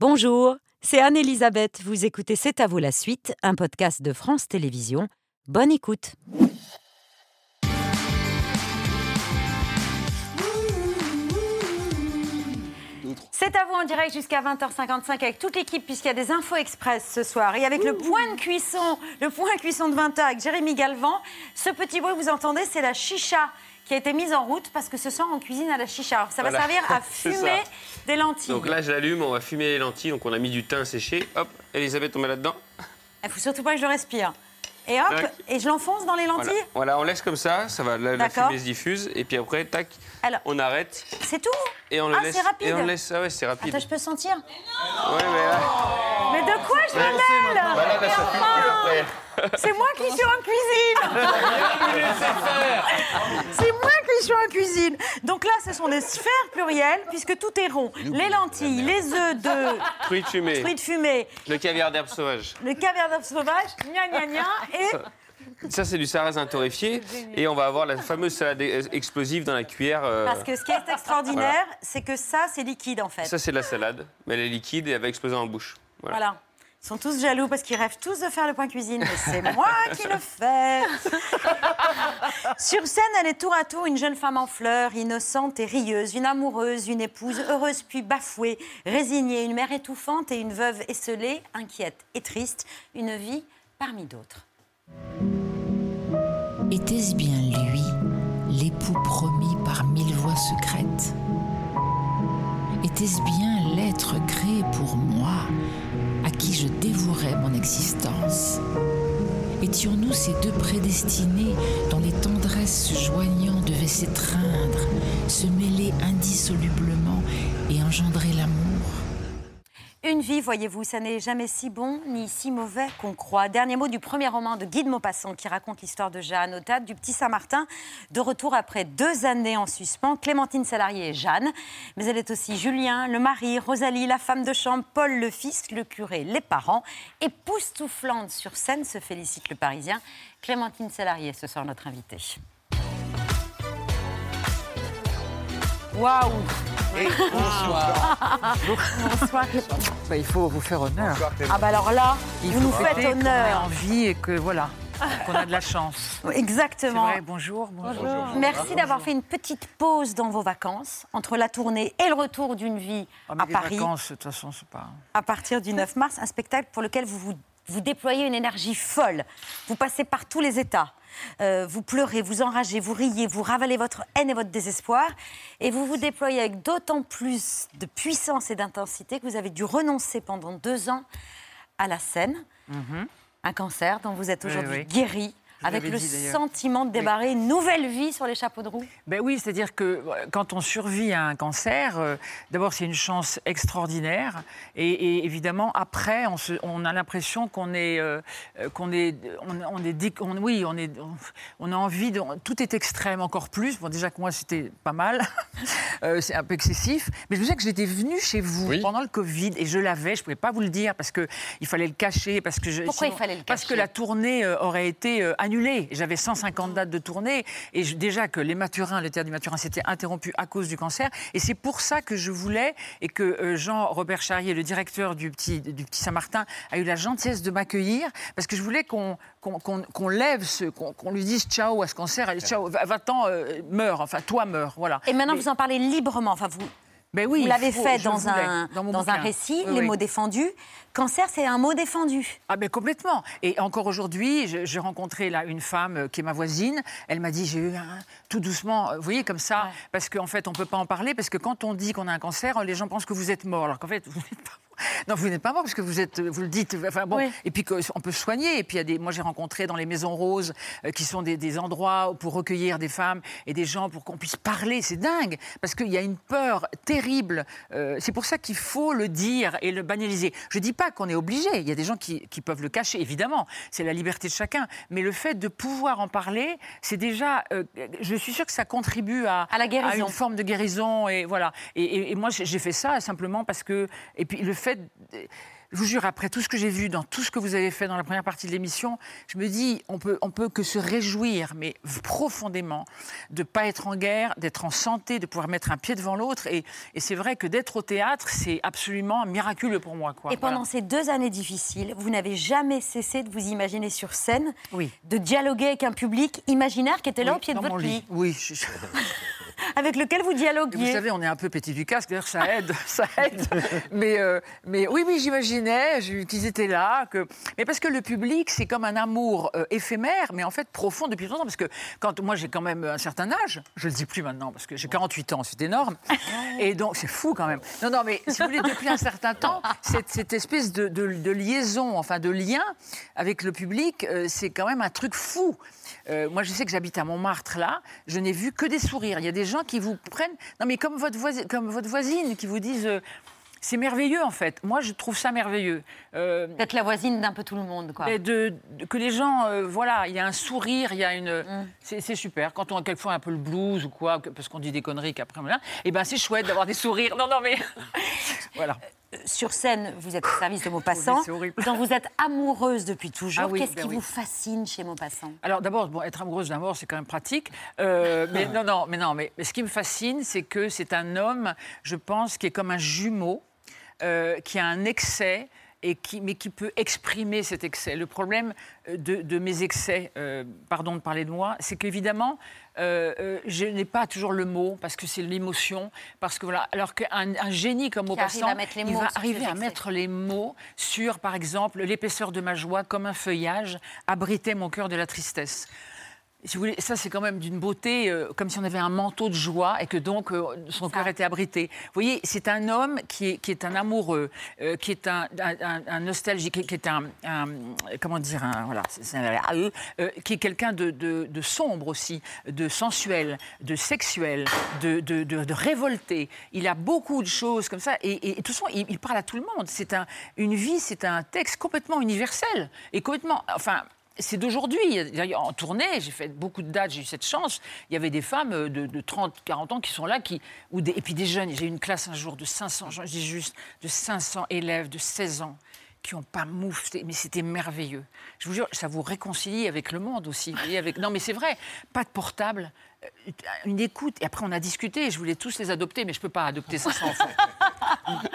Bonjour, c'est Anne-Elisabeth. Vous écoutez C'est à vous la suite, un podcast de France Télévisions. Bonne écoute. C'est à vous en direct jusqu'à 20h55 avec toute l'équipe puisqu'il y a des infos express ce soir et avec le point de cuisson, le point cuisson de 20h avec Jérémy Galvan. Ce petit bruit que vous entendez, c'est la chicha qui a été mise en route parce que ce soir on cuisine à la chicha. Alors, ça va Voilà. servir à fumer des lentilles. Donc là, je l'allume, on va fumer les lentilles. Donc on a mis du thym séché. Hop, Elisabeth, on met là-dedans. Il faut surtout pas que je le respire. Et hop, Tac. et je l'enfonce dans les lentilles. Voilà. voilà, on laisse comme ça, ça va, la, la fumée se diffuse. Et puis après, tac, Alors, on arrête c'est tout et on le Ah, laisse. c'est rapide. Et on le laisse. Ah ouais, c'est rapide. Attends, je peux sentir Ouais, mais là, Mais de quoi je me mêle bah là, là, ça fume plus après. C'est moi qui suis en cuisine C'est moi qui suis en cuisine Donc là, ce sont des sphères plurielles, puisque tout est rond. Les lentilles, les œufs de Fruits fumés. fruits de fumée, Le caviar d'herbe sauvage. le caviar d'œuf sauvage, gna gna gna, et... Ça, c'est du sarrasin torréfié. Et on va avoir la fameuse salade explosive dans la cuillère. euh, Parce que ce qui est extraordinaire, c'est que ça, c'est liquide, en fait. Ça, c'est de la salade. Mais elle est liquide et elle va exploser en bouche. Voilà. Voilà. Ils sont tous jaloux parce qu'ils rêvent tous de faire le point cuisine, mais c'est moi qui le fais. Sur scène, elle est tour à tour une jeune femme en fleurs, innocente et rieuse, une amoureuse, une épouse heureuse puis bafouée, résignée, une mère étouffante et une veuve esselée, inquiète et triste, une vie parmi d'autres. Était-ce bien lui, l'époux promis par mille voix secrètes? Était-ce bien l'être créé pour moi, je dévouerais mon existence. Étions-nous ces deux prédestinés dont les tendresses se joignant devaient s'étreindre, se mêler indissolublement et engendrer l'amour Vie, voyez-vous, ça n'est jamais si bon ni si mauvais qu'on croit. Dernier mot du premier roman de Guy de Maupassant qui raconte l'histoire de Jeanne au du Petit Saint-Martin. De retour après deux années en suspens, Clémentine Salarié est Jeanne, mais elle est aussi Julien, le mari, Rosalie, la femme de chambre, Paul le fils, le curé, les parents. Époustouflante sur scène, se félicite le Parisien. Clémentine Salarié, ce soir notre invitée. Waouh Bonsoir. Bonsoir. Bah, il faut vous faire honneur. Ah bah alors là, Il vous nous faites honneur. en vie et que voilà, qu'on a de la chance. Exactement. vrai, bonjour. bonjour. Merci d'avoir fait une petite pause dans vos vacances, entre la tournée et le retour d'une vie Ah, mais à les Paris, vacances, de toute façon, c'est pas. à partir du 9 mars, un spectacle pour lequel vous, vous, vous déployez une énergie folle. Vous passez par tous les états. Euh, vous pleurez, vous enragez, vous riez, vous ravalez votre haine et votre désespoir. Et vous vous déployez avec d'autant plus de puissance et d'intensité que vous avez dû renoncer pendant deux ans à la scène. Un cancer dont vous êtes aujourd'hui oui. guéri, avec le dit, sentiment de débarrer une nouvelle vie sur les chapeaux de roue. Ben oui, c'est-à-dire que euh, quand on survit à un cancer, euh, d'abord c'est une chance extraordinaire, et, et évidemment après on, se- on a l'impression qu'on est, euh, qu'on est, on, on est, on- oui, on est, on, a envie de, tout est extrême encore plus. Bon déjà que moi c'était pas mal, Euh, c'est un peu excessif, mais je me souviens que j'étais venue chez vous Oui. pendant le Covid et je l'avais, je pouvais pas vous le dire parce que il fallait le cacher, parce que je, Pourquoi il fallait le Parce que cacher? la tournée aurait été J'avais 150 dates de tournée et je- déjà que les Mathurins, le théâtre du Mathurin s'était interrompu à cause du cancer. Et c'est pour ça que je voulais et que euh, Jean-Robert Charrier, le directeur du petit, du petit Saint-Martin, a eu la gentillesse de m'accueillir parce que je voulais qu'on qu'on qu'on- qu'on lève ce, qu'on lui dise ciao à ce cancer, allez, ciao, va- va-t'en, euh, meurs, enfin toi meurs, voilà. Et maintenant, Mais- vous en parlez librement. Enfin, vous, ben oui, vous il l'avez fait dans un, dans un récit, Oui, les oui. mots défendus. Cancer, c'est un mot défendu. Ah ben complètement. Et encore aujourd'hui, j'ai rencontré là une femme euh, qui est ma voisine. Elle m'a dit j'ai eu un tout doucement, euh, vous voyez comme ça, Ouais. parce qu'en fait on peut pas en parler parce que quand on dit qu'on a un cancer, les gens pensent que vous êtes mort, alors qu'en fait vous n'êtes pas. Non, vous n'êtes pas mort parce que vous êtes, vous le dites. Enfin bon, Oui. et puis qu'on peut se soigner. Et puis il y a des, moi j'ai rencontré dans les maisons roses euh, qui sont des, des endroits pour recueillir des femmes et des gens pour qu'on puisse parler. C'est dingue parce qu'il y a une peur terrible. Euh, c'est pour ça qu'il faut le dire et le banaliser. Je dis pas qu'on est obligé. Il y a des gens qui, qui peuvent le cacher, évidemment. C'est la liberté de chacun. Mais le fait de pouvoir en parler, c'est déjà. euh, je suis sûre que ça contribue à, À la guérison. une forme de guérison et voilà. Et, et- et moi j'ai j'ai fait ça simplement parce que et puis le fait je vous jure, après tout ce que j'ai vu dans tout ce que vous avez fait dans la première partie de l'émission, je me dis, on peut, on peut que se réjouir, mais profondément, de ne pas être en guerre, d'être en santé, de pouvoir mettre un pied devant l'autre. Et, et c'est vrai que d'être au théâtre, c'est absolument miraculeux pour moi. Quoi. Et pendant ces deux années difficiles, vous n'avez jamais cessé de vous imaginer sur scène, Oui. de dialoguer avec un public imaginaire qui était là Oui, au pied de votre lit, Oui. je- avec lequel vous Vous dialoguiez. savez, on est un peu petit du casque, d'ailleurs ça aide, ça aide. Mais, euh, mais oui, oui, j'imaginais qu'ils étaient là. Que... Mais parce que le public, c'est comme un amour euh, éphémère, mais en fait profond depuis longtemps. Parce que quand moi j'ai quand même un certain âge, je le dis plus maintenant parce que j'ai 48 ans, c'est énorme. Et donc c'est fou quand même. Non, non, mais si vous voulez, depuis un certain temps, cette, cette espèce de, de- de liaison, enfin de lien avec le public, euh, c'est quand même un truc fou. Moi, je sais que j'habite à Montmartre, là. Je n'ai vu que des sourires. Il y a des gens qui vous prennent. Non, mais comme votre, voisine, comme votre voisine qui vous disent. euh, c'est merveilleux, en fait. Moi, je trouve ça merveilleux. Euh, Peut-être la voisine d'un peu tout le monde, quoi. de, de- que les gens, euh, voilà, il y a un sourire, il y a une. Mm. C'est super. Quand on a quelquefois un peu le blues ou quoi, parce qu'on dit des conneries qu'après, et ben c'est chouette d'avoir des sourires. Non, non, mais. voilà. Sur scène, vous êtes au service de Maupassant, Oui, c'est horrible. dont vous êtes amoureuse depuis toujours. Ah oui, Qu'est-ce ben qui oui. vous fascine chez Maupassant? Alors d'abord, bon, être amoureuse d'un mort, c'est quand même pratique. Euh, mais non, non, mais non, mais, mais ce qui me fascine, c'est que c'est un homme, je pense, qui est comme un jumeau, euh, qui a un excès. Et qui, mais qui peut exprimer cet excès. Le problème euh, de, de mes excès, euh, pardon de parler de moi, c'est qu'évidemment, euh, euh, je n'ai pas toujours le mot parce que c'est l'émotion, parce que voilà. Alors qu'un un génie comme Maupassant, il va arriver à mettre les mots sur, par exemple, l'épaisseur de ma joie, comme un feuillage, abritait mon cœur de la tristesse. Si vous voulez, ça c'est quand même d'une beauté, euh, comme si on avait un manteau de joie et que donc euh, son cœur était abrité. Vous voyez, c'est un homme qui est, qui est un amoureux, euh, qui est un, un, un- un nostalgique, qui qui est un, un- comment dire, voilà, c'est- c'est un- euh, qui est quelqu'un de, de- de sombre aussi, de sensuel, de sexuel, de, révolté. Il a beaucoup de choses comme ça et, et- et de toute façon, il, il parle à tout le monde. C'est un, une vie, c'est un texte complètement universel et complètement, enfin c'est d'aujourd'hui. En tournée, j'ai fait beaucoup de dates, j'ai eu cette chance. Il y avait des femmes euh, de, de 30, 40 ans qui sont là, qui, ou des, et puis des jeunes. J'ai eu une classe un jour de 500, je dis juste, de 500 élèves de 16 ans qui n'ont pas moufté, mais c'était merveilleux. Je vous jure, ça vous réconcilie avec le monde aussi. avec... Non, mais c'est vrai, pas de portable, euh, une écoute. Et après, on a discuté, je voulais tous les adopter, mais je ne peux pas adopter 500 enfants.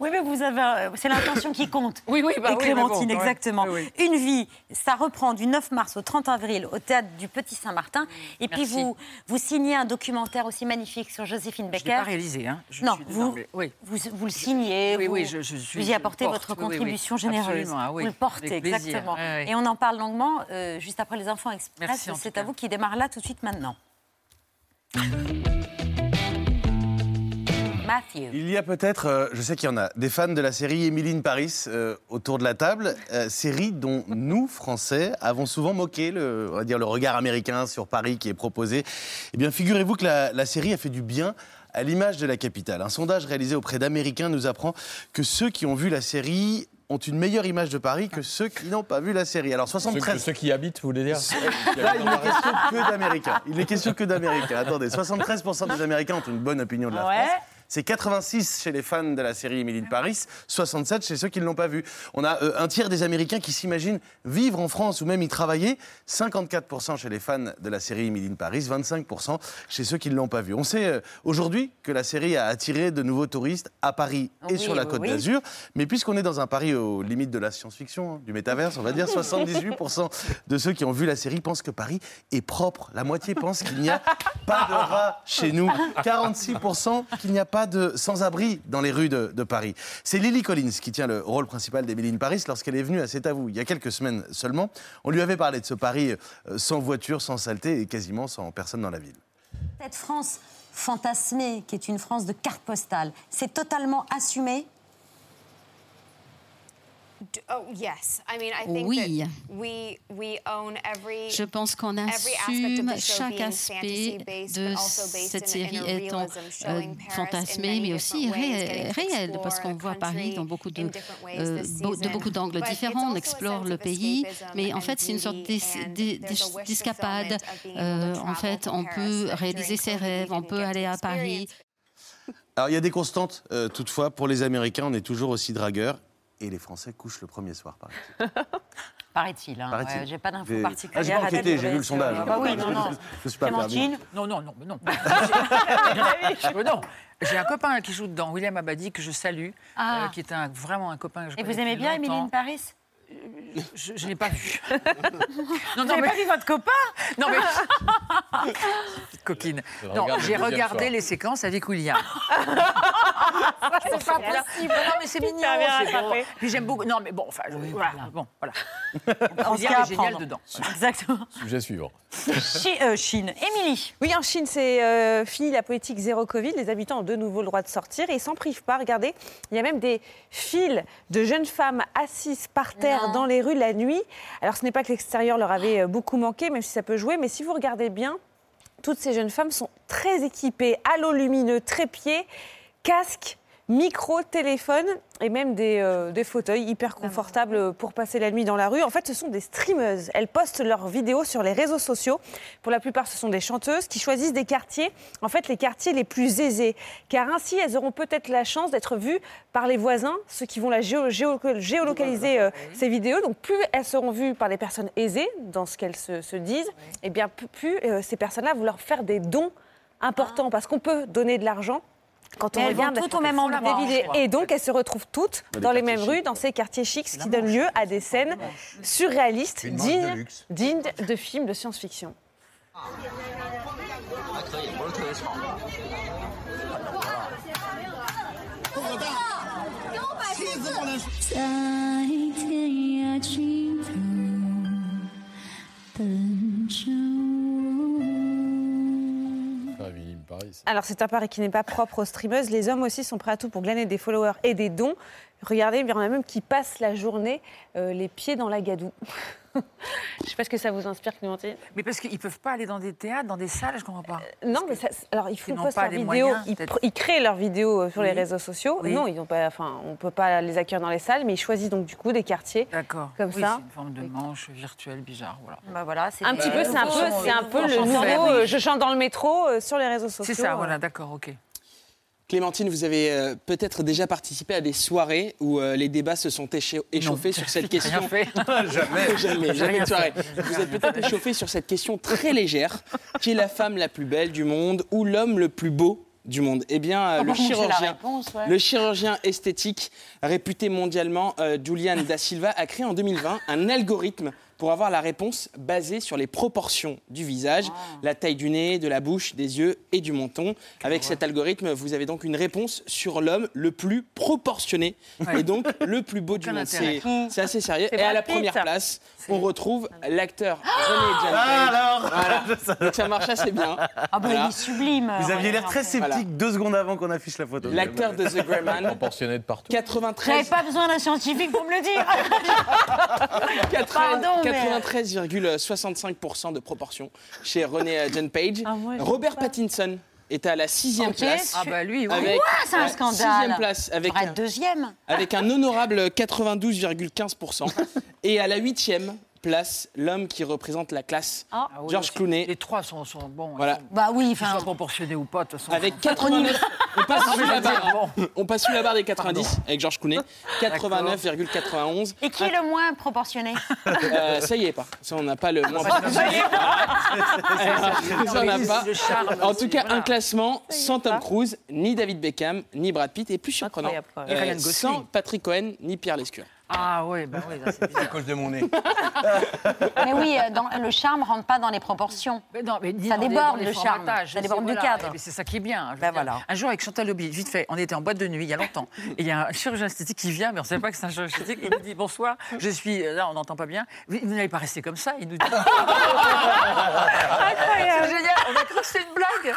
Oui, mais vous avez. euh, C'est l'intention qui compte. Oui, oui, bah Et oui, Clémentine, bon, exactement. Oui, Une vie, ça reprend du 9 mars au 30 avril au théâtre du Petit Saint-Martin. Et puis vous, vous signez un documentaire aussi magnifique sur Joséphine Je ne l'ai Becker. pas réalisé. Hein. Je non, suis vous. Oui. vous, vous le signez, Oui, vous, oui, je- je suis- vous je y apportez porte. votre Oui, oui, oui. contribution généreuse. Absolument, ah oui, Vous le portez, exactement. Et on en parle longuement euh, juste après les Enfants Express. C'est à vous qui démarre là tout de suite maintenant. Matthew. Il y a peut-être, euh, je sais qu'il y en a, des fans de la série Emily in Paris euh, autour de la table, euh, série dont nous, Français, avons souvent moqué le, on va dire, le regard américain sur Paris qui est proposé. Eh bien, figurez-vous que la, la série a fait du bien à l'image de la capitale. Un sondage réalisé auprès d'Américains nous apprend que ceux qui ont vu la série ont une meilleure image de Paris que ceux qui n'ont pas vu la série. Alors Ceux, 73 ceux qui y habitent, vous voulez dire Là, il n'est question que d'Américains. Il n'est question que d'Américains. Attendez, 73% des Américains ont une bonne opinion de la Ouais. France. C'est 86 chez les fans de la série Emily in Paris, 67 chez ceux qui ne l'ont pas vue. On a euh, un tiers des Américains qui s'imaginent vivre en France ou même y travailler, 54% chez les fans de la série Emily in Paris, 25% chez ceux qui ne l'ont pas vue. On sait euh, aujourd'hui que la série a attiré de nouveaux touristes à Paris et Oui, sur la Côte oui. d'Azur. Mais puisqu'on est dans un Paris aux limites de la science-fiction, hein, du métaverse, on va dire 78% de ceux qui ont vu la série pensent que Paris est propre. La moitié pense qu'il n'y a pas de rats chez nous. 46% qu'il n'y a pas de sans-abri dans les rues de, Paris. C'est Lily Collins qui tient le rôle principal d'Emily in Paris lorsqu'elle est venue à C'est à vous il y a quelques semaines seulement. On lui avait parlé de ce Paris euh, sans voiture, sans saleté et quasiment sans personne dans la ville. Cette France fantasmée, qui est une France de carte postale, c'est totalement assumé D- Oh yes, I mean I think Oui. that we we own every Je pense qu'on every aspect of assume chaque aspect de but also based cette série étant euh, showing Paris in fantasmée, many mais aussi ré- réelle, explore parce qu'on the voit Paris country dans beaucoup de, euh, de beaucoup d'angles différents. On explore le of pays, mais en fait, c'est une sorte d'escapade. Euh, en fait, on Paris peut réaliser ses rêves, on peut aller à Paris. Alors, il y a des constantes, euh, toutefois. Pour les Américains, on est toujours aussi dragueurs. Et les Français couchent le premier soir, par exemple. Paraît-il. hein. Paraît-il. Ouais, J'ai pas d'infos particulières. Ah, j'ai enquêté, j'ai vu le sondage. Ah bah oui, non, non. Je suis pas perdu. Clémentine Non, non, non, non. Non. J'ai un copain qui joue dedans, William Abadi, que je salue, Ah. euh, qui est un, vraiment un copain que je Et vous aimez bien longtemps. Émilie Paris? Je, je l'ai pas vu. Non, non, mais, pas vu votre copain non, mais... Petite coquine. Non, j'ai regardé les séquences avec William. c'est pas possible. Non, mais c'est mignon. Bon. Puis j'aime beaucoup. Non, mais bon, enfin, je- voilà, bon, voilà. En William est génial dedans. Exactement. Sujet suivant. Chi- euh, Chine. Émilie. Oui, en Chine, c'est euh, fini la politique zéro Covid. Les habitants ont de nouveau le droit de sortir et ils s'en privent pas. Regardez, il y a même des files de jeunes femmes assises par terre Non. dans les rues la nuit. Alors, ce n'est pas que l'extérieur leur avait euh, beaucoup manqué, même si ça peut jouer, mais si vous regardez bien, toutes ces jeunes femmes sont très équipées, halos lumineux, trépieds, casques, micro, téléphone et même des, euh, des fauteuils hyper confortables pour passer la nuit dans la rue. En fait, ce sont des streameuses. Elles postent leurs vidéos sur les réseaux sociaux. Pour la plupart, ce sont des chanteuses qui choisissent des quartiers, en fait, les quartiers les plus aisés. Car ainsi, elles auront peut-être la chance d'être vues par les voisins, ceux qui vont la géo- géo- géolocaliser euh, ces vidéos. Donc, plus elles seront vues par les personnes aisées, dans ce qu'elles se, se disent, et bien plus, plus, euh, ces personnes-là vont leur faire des dons importants. Parce qu'on peut donner de l'argent quand on elles vont regarde toutes au même des endroit. Et donc, elles se retrouvent toutes Dans les dans les quartiers mêmes rues, dans ces quartiers chics, ce qui donne lieu à des scènes surréalistes, de dignes, de films de science-fiction. 在 Alors, c'est un pari qui n'est pas propre aux streameuses. Les hommes aussi sont prêts à tout pour glaner des followers et des dons. Regardez, il a même qui passent la journée euh, les pieds dans la gadoue. Je ne sais pas ce que ça vous inspire, Clémentine. Mais parce qu'ils ne peuvent pas aller dans des théâtres, dans des salles, je comprends pas. Non, mais ça- alors ils font n'ont pas vidéos, moyens, ils, ils créent leurs vidéos euh, sur les réseaux sociaux. Oui. Non, ils ont pas, enfin, on peut pas les accueillir dans les salles, mais ils choisissent donc du coup des quartiers. D'accord. Comme oui, ça. C'est une forme de manche virtuelle bizarre. Voilà. Bah voilà, c'est Un petit peu, c'est un peu, c'est un peu le nouveau. euh, je chante dans le métro euh, sur les réseaux sociaux. C'est ça, euh. voilà, d'accord, ok. Clémentine, vous avez euh, peut-être déjà participé à des soirées où euh, les débats se sont écha- échauffés sur cette question. rien fait. jamais, jamais, jamais soirée. Vous êtes peut-être échauffé sur cette question très légère qui est la femme la plus belle du monde ou l'homme le plus beau du monde? Eh bien, euh, Ah le chirurgien. réponse, ouais. Le chirurgien esthétique réputé mondialement, euh, Julian Da Silva, a créé en 2020 un algorithme pour avoir la réponse basée sur les proportions du visage, Ah. la taille du nez, de la bouche, des yeux et du menton. Avec cet algorithme, vous avez donc une réponse sur l'homme le plus proportionné et donc le plus beau du Aucun monde. C'est c'est assez sérieux. C'est Et à la première place, on retrouve l'acteur René Ah, Voilà. Donc ça marche assez bien. Ah bah Voilà. il est sublime. Vous aviez René l'air très sceptique Voilà. deux secondes avant qu'on affiche la photo. L'acteur de The Grey Man, Proportionné de partout. 93 J'avais pas besoin d'un scientifique pour me le dire. 80 Pardon, 93,65% de proportion chez René euh, John Page. Ah, moi, Robert Pattinson est à la sixième Ok. place. Ah bah lui, oui. Avec, c'est un scandale. Sixième place avec un, deuxième. avec un honorable 92,15%. Et à la huitième place, l'homme qui représente la classe, Ah. Ah oui, George aussi. Clooney. Les trois sont, sont bons. Voilà. Ils sont- Bah oui, enfin. proportionnés ou pas, de toute façon. Avec 89, on passe sous la barre. Bon. On passe sous la barre des 90 avec George Clooney. 89,91. Et qui est le moins proportionné Euh, ça y est pas. Ça on n'a pas le moins. Ça on n'a pas. En tout cas, voilà. un classement sans Tom Cruise, ni David Beckham, ni Brad Pitt, et plus surprenant, euh, Et Ryan Gosling. sans Patrick Cohen, ni Pierre Lescure. Ah oui, bah oui, c'est. À cause de mon nez. Mais oui, euh, dans- le charme rentre pas dans les proportions. Mais non, mais Ça dans les- déborde dans les le charme, formatages, ça déborde c'est- du cadre. Mais c'est ça qui est bien. je veux Ben dire. voilà. Un jour avec Chantal Lobby, vite fait, on était en boîte de nuit il y a longtemps. Et il y a un chirurgien esthétique qui vient, mais on ne savait pas que c'est un chirurgien esthétique. Il nous dit bonsoir, je suis là, on n'entend pas bien. Vous vous n'allez pas rester comme ça. Il nous dit. C'est génial. On a cru que c'était une blague.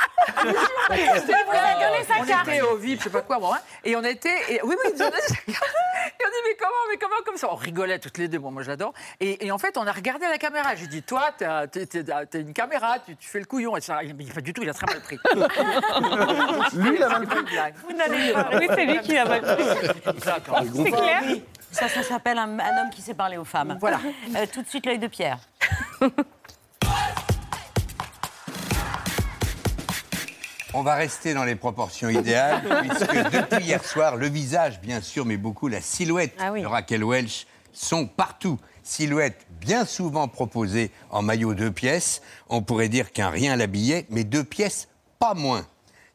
C'était une blague. on était au VIP, je sais pas quoi, bon, hein, et on était. Et, oui, oui, ils nous ont donné sa carte. Et on dit mais comment, mais comment comme ça On rigolait toutes les deux. Bon, moi j'adore. Et, et en fait, on a regardé la caméra. J'ai dit toi, t'as t'as une caméra, tu, tu fais le couillon. Et ça, il dit pas du tout. Il a très mal pris. Lui, il a mal blague. Vous n'allez pas. Oui, c'est lui qui l'a mal pris. D'accord. C'est clair. Ça, ça s'appelle un, un homme qui sait parler aux femmes. Voilà. Euh, tout de suite, l'œil de Pierre. On va rester dans les proportions idéales, puisque depuis hier soir, le visage, bien sûr, mais beaucoup la silhouette Ah oui. de Raquel Welch sont partout. Silhouette bien souvent proposée en maillot deux pièces. On pourrait dire qu'un rien l'habillait, mais deux pièces, pas moins.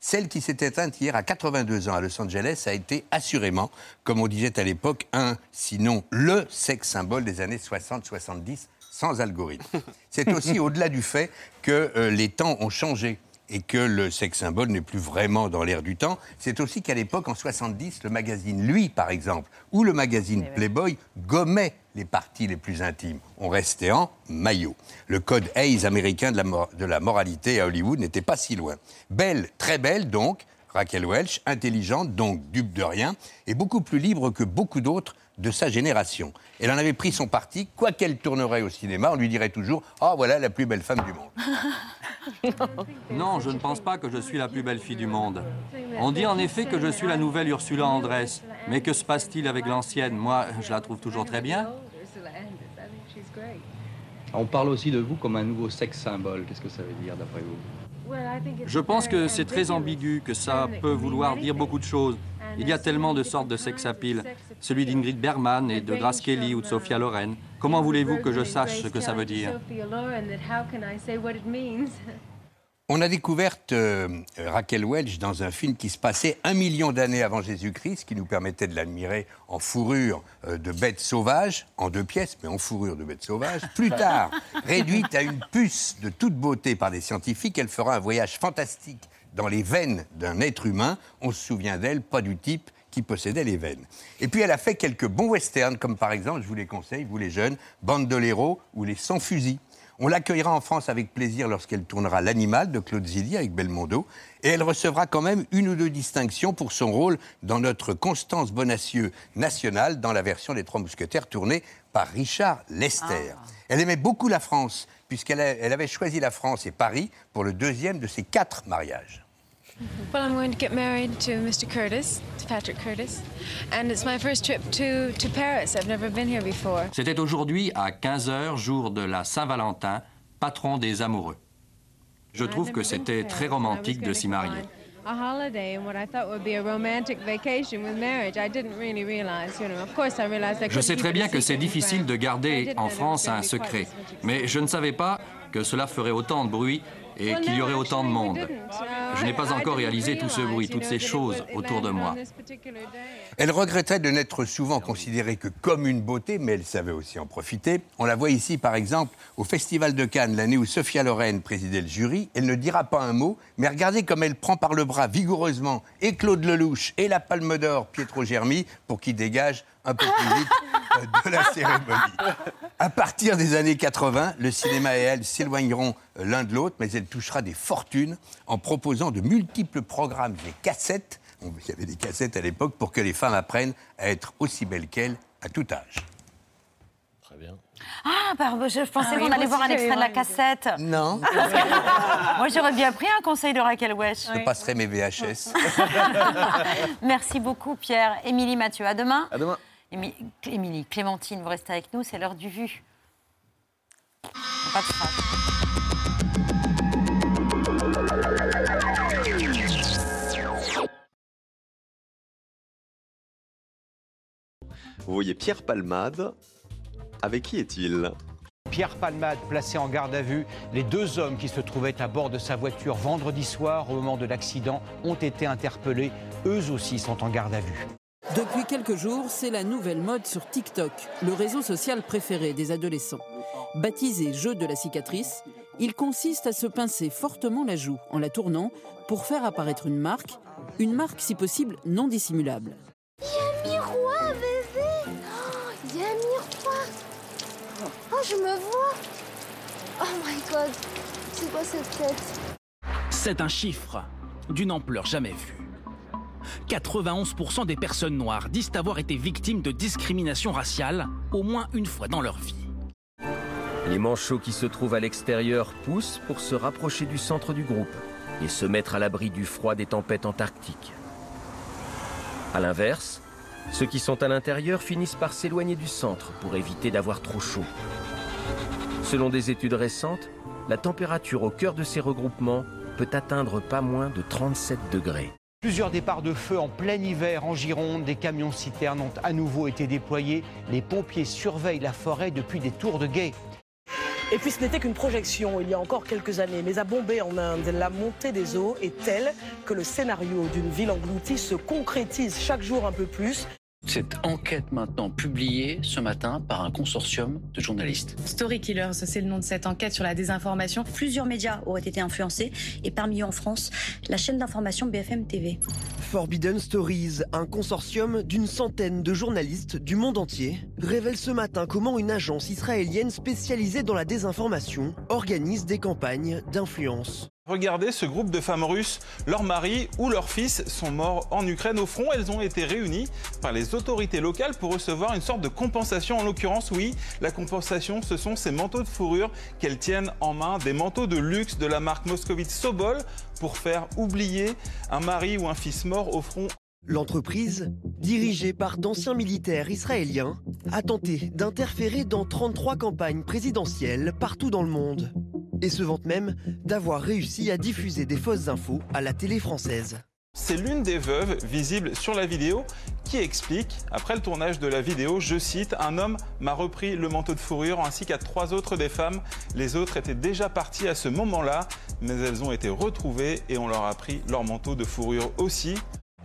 Celle qui s'est éteinte hier à 82 ans à Los Angeles a été assurément, comme on disait à l'époque, un, sinon le sexe symbole des années 60-70, sans algorithme. C'est aussi au-delà du fait que euh, les temps ont changé et que le sexe symbole n'est plus vraiment dans l'air du temps. C'est aussi qu'à l'époque, en 70, le magazine Lui, par exemple, ou le magazine Playboy gommaient les parties les plus intimes. On restait en maillot. Le code Hayes américain de la, mor- de la moralité à Hollywood n'était pas si loin. Belle, très belle donc, Raquel Welch, intelligente, donc dupe de rien, et beaucoup plus libre que beaucoup d'autres de sa génération. Elle en avait pris son parti, quoi qu'elle tournerait au cinéma, on lui dirait toujours « Ah, voilà la plus belle femme du monde ». Non, je ne pense pas que je suis la plus belle fille du monde. On dit en effet que je suis la nouvelle Ursula Andress. Mais que se passe-t-il avec l'ancienne? Moi, je la trouve toujours très bien. On parle aussi de vous comme un nouveau sexe symbole. Qu'est-ce que ça veut dire d'après vous? Je pense que c'est très ambigu, que ça peut vouloir dire beaucoup de choses. Il y a tellement de sortes de sex appeal. Celui d'Ingrid Bergman et de Grace Kelly ou de Sophia Loren. Comment voulez-vous que je sache ce que ça veut dire? On a découvert euh, Raquel Welch dans un film qui se passait un million d'années avant Jésus-Christ, qui nous permettait de l'admirer en fourrure euh, de bêtes sauvages, en deux pièces, mais en fourrure de bêtes sauvages. Plus tard, réduite à une puce de toute beauté par des scientifiques, elle fera un voyage fantastique dans les veines d'un être humain. On se souvient d'elle, pas du type qui possédait les veines. Et puis elle a fait quelques bons westerns, comme par exemple, je vous les conseille, vous les jeunes, Bandolero ou Les Sans-Fusils. On l'accueillera en France avec plaisir lorsqu'elle tournera L'Animal de Claude Zidi avec Belmondo. Et elle recevra quand même une ou deux distinctions pour son rôle dans notre Constance Bonacieux nationale dans la version des Trois Mousquetaires tournée par Richard Lester. Elle aimait beaucoup la France, puisqu'elle avait choisi la France et Paris pour le deuxième de ses quatre mariages. Well, I'm going to get married to Mr. Curtis, to Patrick Curtis, and it's my first trip to, to Paris. I've never been here before. C'était aujourd'hui à 15h, jour de la Saint-Valentin, patron des amoureux. Je trouve que c'était très romantique de s'y marier. A holiday and what I thought would be a romantic vacation with marriage. I didn't really realize, you know. Of course, I realized I Je sais très bien que c'est difficile de garder en France un secret, mais je ne savais pas que cela ferait autant de bruit et qu'il y aurait autant de monde. Je n'ai pas encore réalisé tout ce bruit, toutes ces choses autour de moi. Elle regrettait de n'être souvent considérée que comme une beauté, mais elle savait aussi en profiter. On la voit ici, par exemple, au Festival de Cannes, l'année où Sophia Loren présidait le jury. Elle ne dira pas un mot, mais regardez comme elle prend par le bras vigoureusement et Claude Lelouch et la Palme d'Or Pietro Germi pour qu'il dégage un peu plus vite euh, de la cérémonie. À partir des années 80, le cinéma et elle s'éloigneront euh, l'un de l'autre, mais elle touchera des fortunes en proposant de multiples programmes et cassettes. Il y avait des cassettes à l'époque pour que les femmes apprennent à être aussi belles qu'elles à tout âge. Très bien. Ah, pardon, je pensais Ah qu'on allait voir un extrait de la cassette. Non. Moi, j'aurais bien pris un conseil de Raquel Wesh. Je passerai mes VHS. Merci beaucoup, Pierre. Émilie Mathieu, à demain. À demain. Émi- Émilie, Clémentine, vous restez avec nous, c'est l'heure du vu. Pas de phrase. Vous voyez Pierre Palmade. Avec qui est-il? Pierre Palmade placé en garde à vue. Les deux hommes qui se trouvaient à bord de sa voiture vendredi soir au moment de l'accident ont été interpellés. Eux aussi sont en garde à vue. Depuis quelques jours, c'est la nouvelle mode sur TikTok, le réseau social préféré des adolescents. Baptisé jeu de la cicatrice, il consiste à se pincer fortement la joue en la tournant pour faire apparaître une marque, une marque si possible non dissimulable. Il y a un miroir, bébé Oh, Il y a un miroir Oh, je me vois Oh my god C'est quoi cette tête? C'est un chiffre d'une ampleur jamais vue. 91% des personnes noires disent avoir été victimes de discrimination raciale au moins une fois dans leur vie. Les manchots qui se trouvent à l'extérieur poussent pour se rapprocher du centre du groupe et se mettre à l'abri du froid des tempêtes antarctiques. A l'inverse, ceux qui sont à l'intérieur finissent par s'éloigner du centre pour éviter d'avoir trop chaud. Selon des études récentes, la température au cœur de ces regroupements peut atteindre pas moins de 37 degrés. Plusieurs départs de feu en plein hiver en Gironde. Des camions citernes ont à nouveau été déployés. Les pompiers surveillent la forêt depuis des tours de guet. Et puis ce n'était qu'une projection il y a encore quelques années, mais à Bombay en Inde, la montée des eaux est telle que le scénario d'une ville engloutie se concrétise chaque jour un peu plus. Cette enquête maintenant publiée ce matin par un consortium de journalistes. Story Killers, c'est le nom de cette enquête sur la désinformation. Plusieurs médias auraient été influencés et parmi eux en France, la chaîne d'information BFM TV. Forbidden Stories, un consortium d'une centaine de journalistes du monde entier, révèle ce matin comment une agence israélienne spécialisée dans la désinformation organise des campagnes d'influence. Regardez ce groupe de femmes russes. Leurs maris ou leurs fils sont morts en Ukraine. Au front, elles ont été réunies par les autorités locales pour recevoir une sorte de compensation. En l'occurrence, oui, la compensation, ce sont ces manteaux de fourrure qu'elles tiennent en main, des manteaux de luxe de la marque moscovite Sobol, pour faire oublier un mari ou un fils mort au front. L'entreprise, dirigée par d'anciens militaires israéliens, a tenté d'interférer dans 33 campagnes présidentielles partout dans le monde. Et se vante même d'avoir réussi à diffuser des fausses infos à la télé française. C'est l'une des veuves visibles sur la vidéo qui explique, après le tournage de la vidéo, je cite, Un homme m'a repris le manteau de fourrure ainsi qu'à trois autres des femmes. Les autres étaient déjà parties à ce moment-là, mais elles ont été retrouvées et on leur a pris leur manteau de fourrure aussi.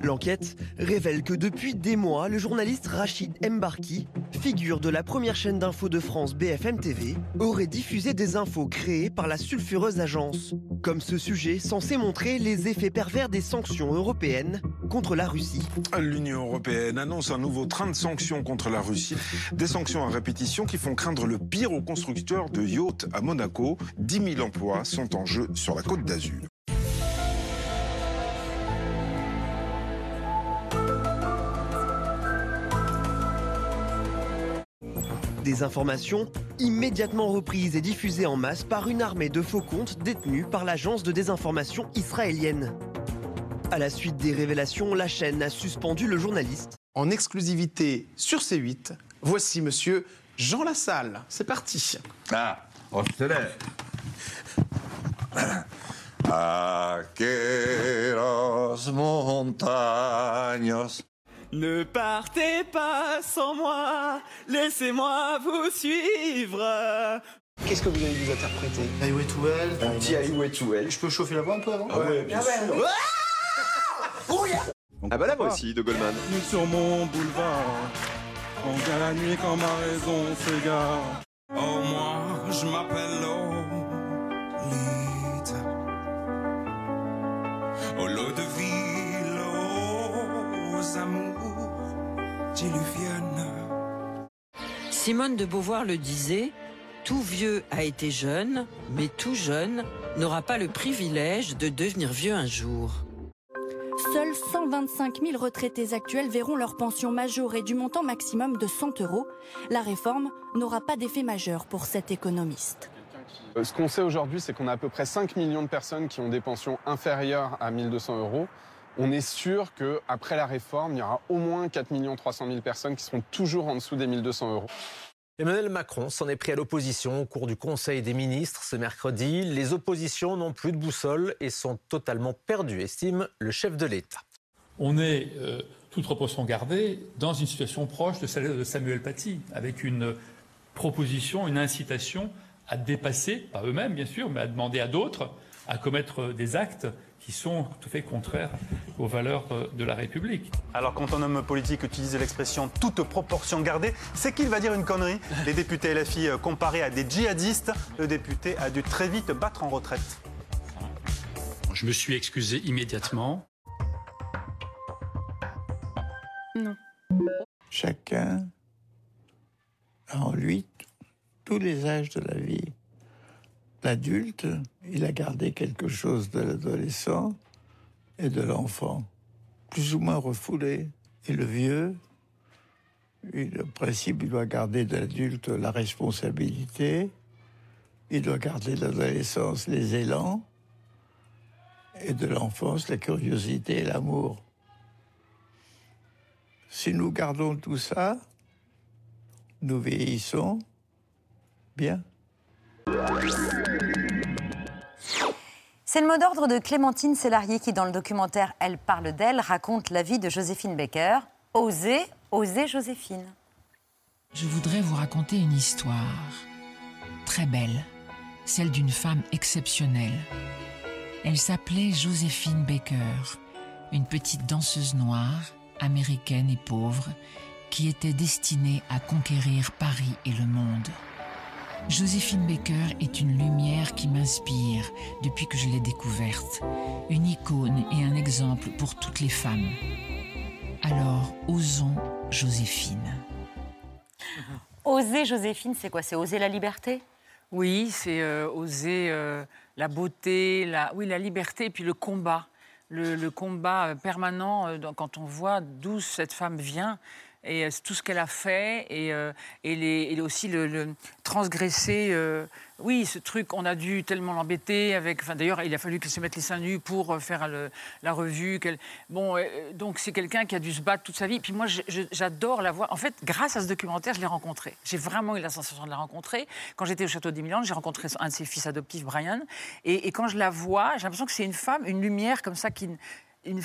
L'enquête révèle que depuis des mois, le journaliste Rachid Mbarki, figure de la première chaîne d'infos de France BFM TV, aurait diffusé des infos créées par la sulfureuse agence. Comme ce sujet censé montrer les effets pervers des sanctions européennes contre la Russie. L'Union européenne annonce un nouveau train de sanctions contre la Russie. Des sanctions à répétition qui font craindre le pire aux constructeurs de yachts à Monaco. 10 000 emplois sont en jeu sur la côte d'Azur. Des informations immédiatement reprises et diffusées en masse par une armée de faux comptes détenus par l'agence de désinformation israélienne. À la suite des révélations, la chaîne a suspendu le journaliste. En exclusivité sur C8, voici monsieur Jean Lassalle. C'est parti. Ah, on se lève. Montañas. Ne partez pas sans moi, laissez-moi vous suivre. Qu'est-ce que vous allez nous interpréter? Highway to Hell Un petit Highway to Hell. Je peux chauffer la voix un peu avant? Ah ouais, bien sûr. Ah bah la voici de Goldman. Nuit sur mon boulevard, on vient la nuit quand ma raison s'égare. Oh moi, je m'appelle Lolita. Au lot de ville, aux amours Simone de Beauvoir le disait, tout vieux a été jeune, mais tout jeune n'aura pas le privilège de devenir vieux un jour. Seuls 125 000 retraités actuels verront leur pension majorée du montant maximum de 100 euros. La réforme n'aura pas d'effet majeur pour cet économiste. Euh, Ce qu'on sait aujourd'hui, c'est qu'on a à peu près 5 millions de personnes qui ont des pensions inférieures à 1200 euros. On est sûr qu'après la réforme, il y aura au moins 4 300 000 personnes qui seront toujours en dessous des 1200 euros. Emmanuel Macron s'en est pris à l'opposition au cours du Conseil des ministres ce mercredi. Les oppositions n'ont plus de boussole et sont totalement perdues, estime le chef de l'État. On est, euh, toute proportion gardée, dans une situation proche de celle de Samuel Paty, avec une proposition, une incitation à dépasser, pas eux-mêmes bien sûr, mais à demander à d'autres à commettre des actes qui sont tout à fait contraires aux valeurs euh, de la République. Alors quand un homme politique utilise l'expression toute proportion gardée, c'est qu'il va dire une connerie. Les députés LFI euh, comparés à des djihadistes, le député a dû très vite battre en retraite. Je me suis excusé immédiatement. Non. Chacun a en lui tous les âges de la vie. L'adulte, il a gardé quelque chose de l'adolescent et de l'enfant, plus ou moins refoulé. Et le vieux, il, en principe, il doit garder de l'adulte la responsabilité, il doit garder de l'adolescence les élans, et de l'enfance la curiosité et l'amour. Si nous gardons tout ça, nous vieillissons bien. C'est le mot d'ordre de Clémentine Sélarié qui, dans le documentaire Elle parle d'elle, raconte la vie de Joséphine Baker. Osez, osez Joséphine. Je voudrais vous raconter une histoire très belle, celle d'une femme exceptionnelle. Elle s'appelait Joséphine Baker, une petite danseuse noire, américaine et pauvre, qui était destinée à conquérir Paris et le monde. Joséphine Baker est une lumière qui m'inspire depuis que je l'ai découverte, une icône et un exemple pour toutes les femmes. Alors, osons Joséphine. Oser Joséphine, c'est quoi? C'est oser la liberté? Oui, c'est euh, oser euh, la beauté, la, oui, la liberté et puis le combat. Le, le combat euh, permanent euh, quand on voit d'où cette femme vient et euh, tout ce qu'elle a fait et, euh, et, les- et aussi le, transgresser. euh, oui, ce truc, on a dû tellement l'embêter avec. Enfin, d'ailleurs, il a fallu qu'elle se mette les seins nus pour faire la revue. Bon, donc c'est quelqu'un qui a dû se battre toute sa vie. Puis moi, j'adore la voir. En fait, grâce à ce documentaire, je l'ai rencontrée. J'ai vraiment eu la sensation de la rencontrer. Quand j'étais au château d'Emilan, j'ai rencontré un de ses fils adoptifs, Brian. Et quand je la vois, j'ai l'impression que c'est une femme, une lumière comme ça qui. Une,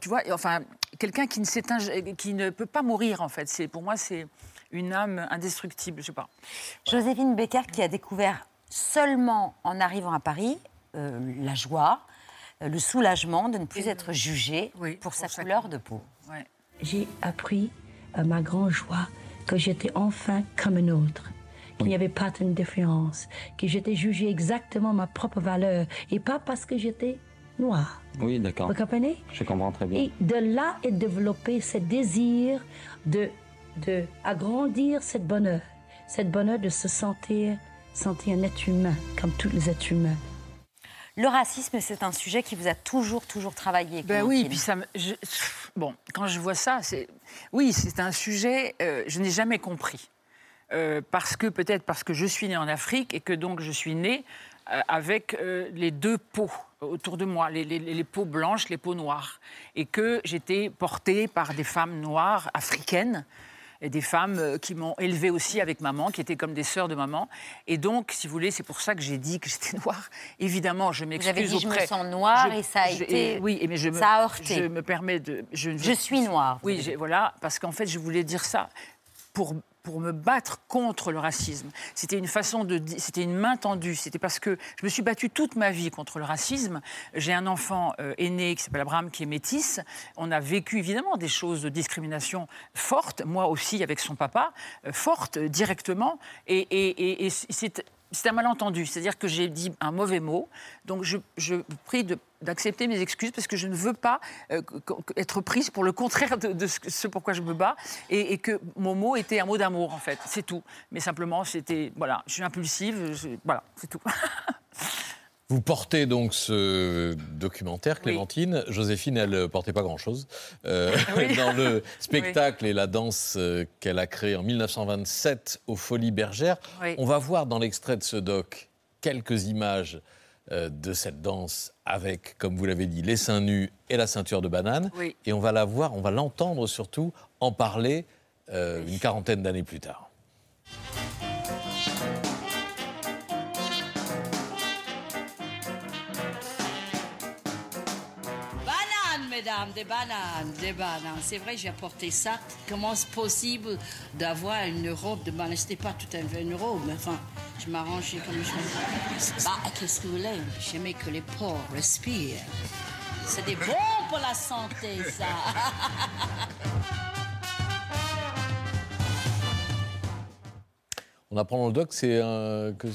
tu vois, enfin, quelqu'un qui ne s'éteint, qui ne peut pas mourir en fait. C'est pour moi, c'est une âme indestructible. Je sais pas. Joséphine Baker qui a découvert seulement en arrivant à Paris euh, la joie, euh, le soulagement de ne plus être jugée pour sa couleur de peau. J'ai appris à ma grande joie que j'étais enfin comme un autre, qu'il n'y avait pas de différence, que j'étais jugée exactement ma propre valeur et pas parce que j'étais noire. Oui, d'accord. Vous comprenez? Je comprends très bien. Et de là est développé ce désir de, de agrandir cette bonheur, cette bonheur de se sentir, sentir un être humain comme tous les êtres humains. Le racisme, c'est un sujet qui vous a toujours, toujours travaillé. Ben oui, puis ça me. je- bon, quand je vois ça, c'est. Oui, c'est un sujet. euh, je n'ai jamais compris. Euh, parce que, peut-être parce que je suis née en Afrique et que donc je suis née avec euh, les deux peaux autour de moi, les, les- les peaux blanches, les peaux noires. Et que j'étais portée par des femmes noires africaines et des femmes euh, qui m'ont élevée aussi avec maman, qui étaient comme des sœurs de maman. Et donc, si vous voulez, c'est pour ça que j'ai dit que j'étais noire. Évidemment, je m'excuse avez dit, je me auprès- sens noire Je- et ça a je- été- et- Oui, mais je me, ça a heurté. Je me permets de... Je, Je suis noire, vous Oui, voilà, parce qu'en fait, je voulais dire ça pour pour me battre contre le racisme. C'était une façon de, c'était une main tendue. C'était parce que je me suis battue toute ma vie contre le racisme. J'ai un enfant euh, aîné qui s'appelle Abraham, qui est métisse. On a vécu évidemment des choses de discrimination fortes, moi aussi avec son papa, euh, fortes euh, directement. Et, et- et- et c'est c'est un malentendu, c'est-à-dire que j'ai dit un mauvais mot, donc je, je prie d'accepter mes excuses parce que je ne veux pas euh, être prise pour le contraire de, de ce, pourquoi je me bats et, que mon mot était un mot d'amour en fait, c'est tout. Mais simplement, c'était voilà, je suis impulsive, voilà, c'est tout. Vous portez donc ce documentaire, Clémentine. Joséphine, elle ne portait pas grand-chose. Euh, Oui. Dans le spectacle et la danse euh, qu'elle a créé en 1927 aux Folies Bergères, on va voir dans l'extrait de ce doc quelques images euh, de cette danse avec, comme vous l'avez dit, les seins nus et la ceinture de banane. Et on va la voir, on va l'entendre surtout en parler euh, une quarantaine d'années plus tard. Bananes, des bananes, des bananes. C'est vrai, j'ai apporté ça. Comment c'est possible d'avoir une robe de banane? C'était pas tout à fait une robe, mais enfin, je m'arrangeais comme je Bah, qu'est-ce que vous voulez? J'aimais que les porcs respirent. Des bons pour la santé, ça. On apprend dans le doc c'est que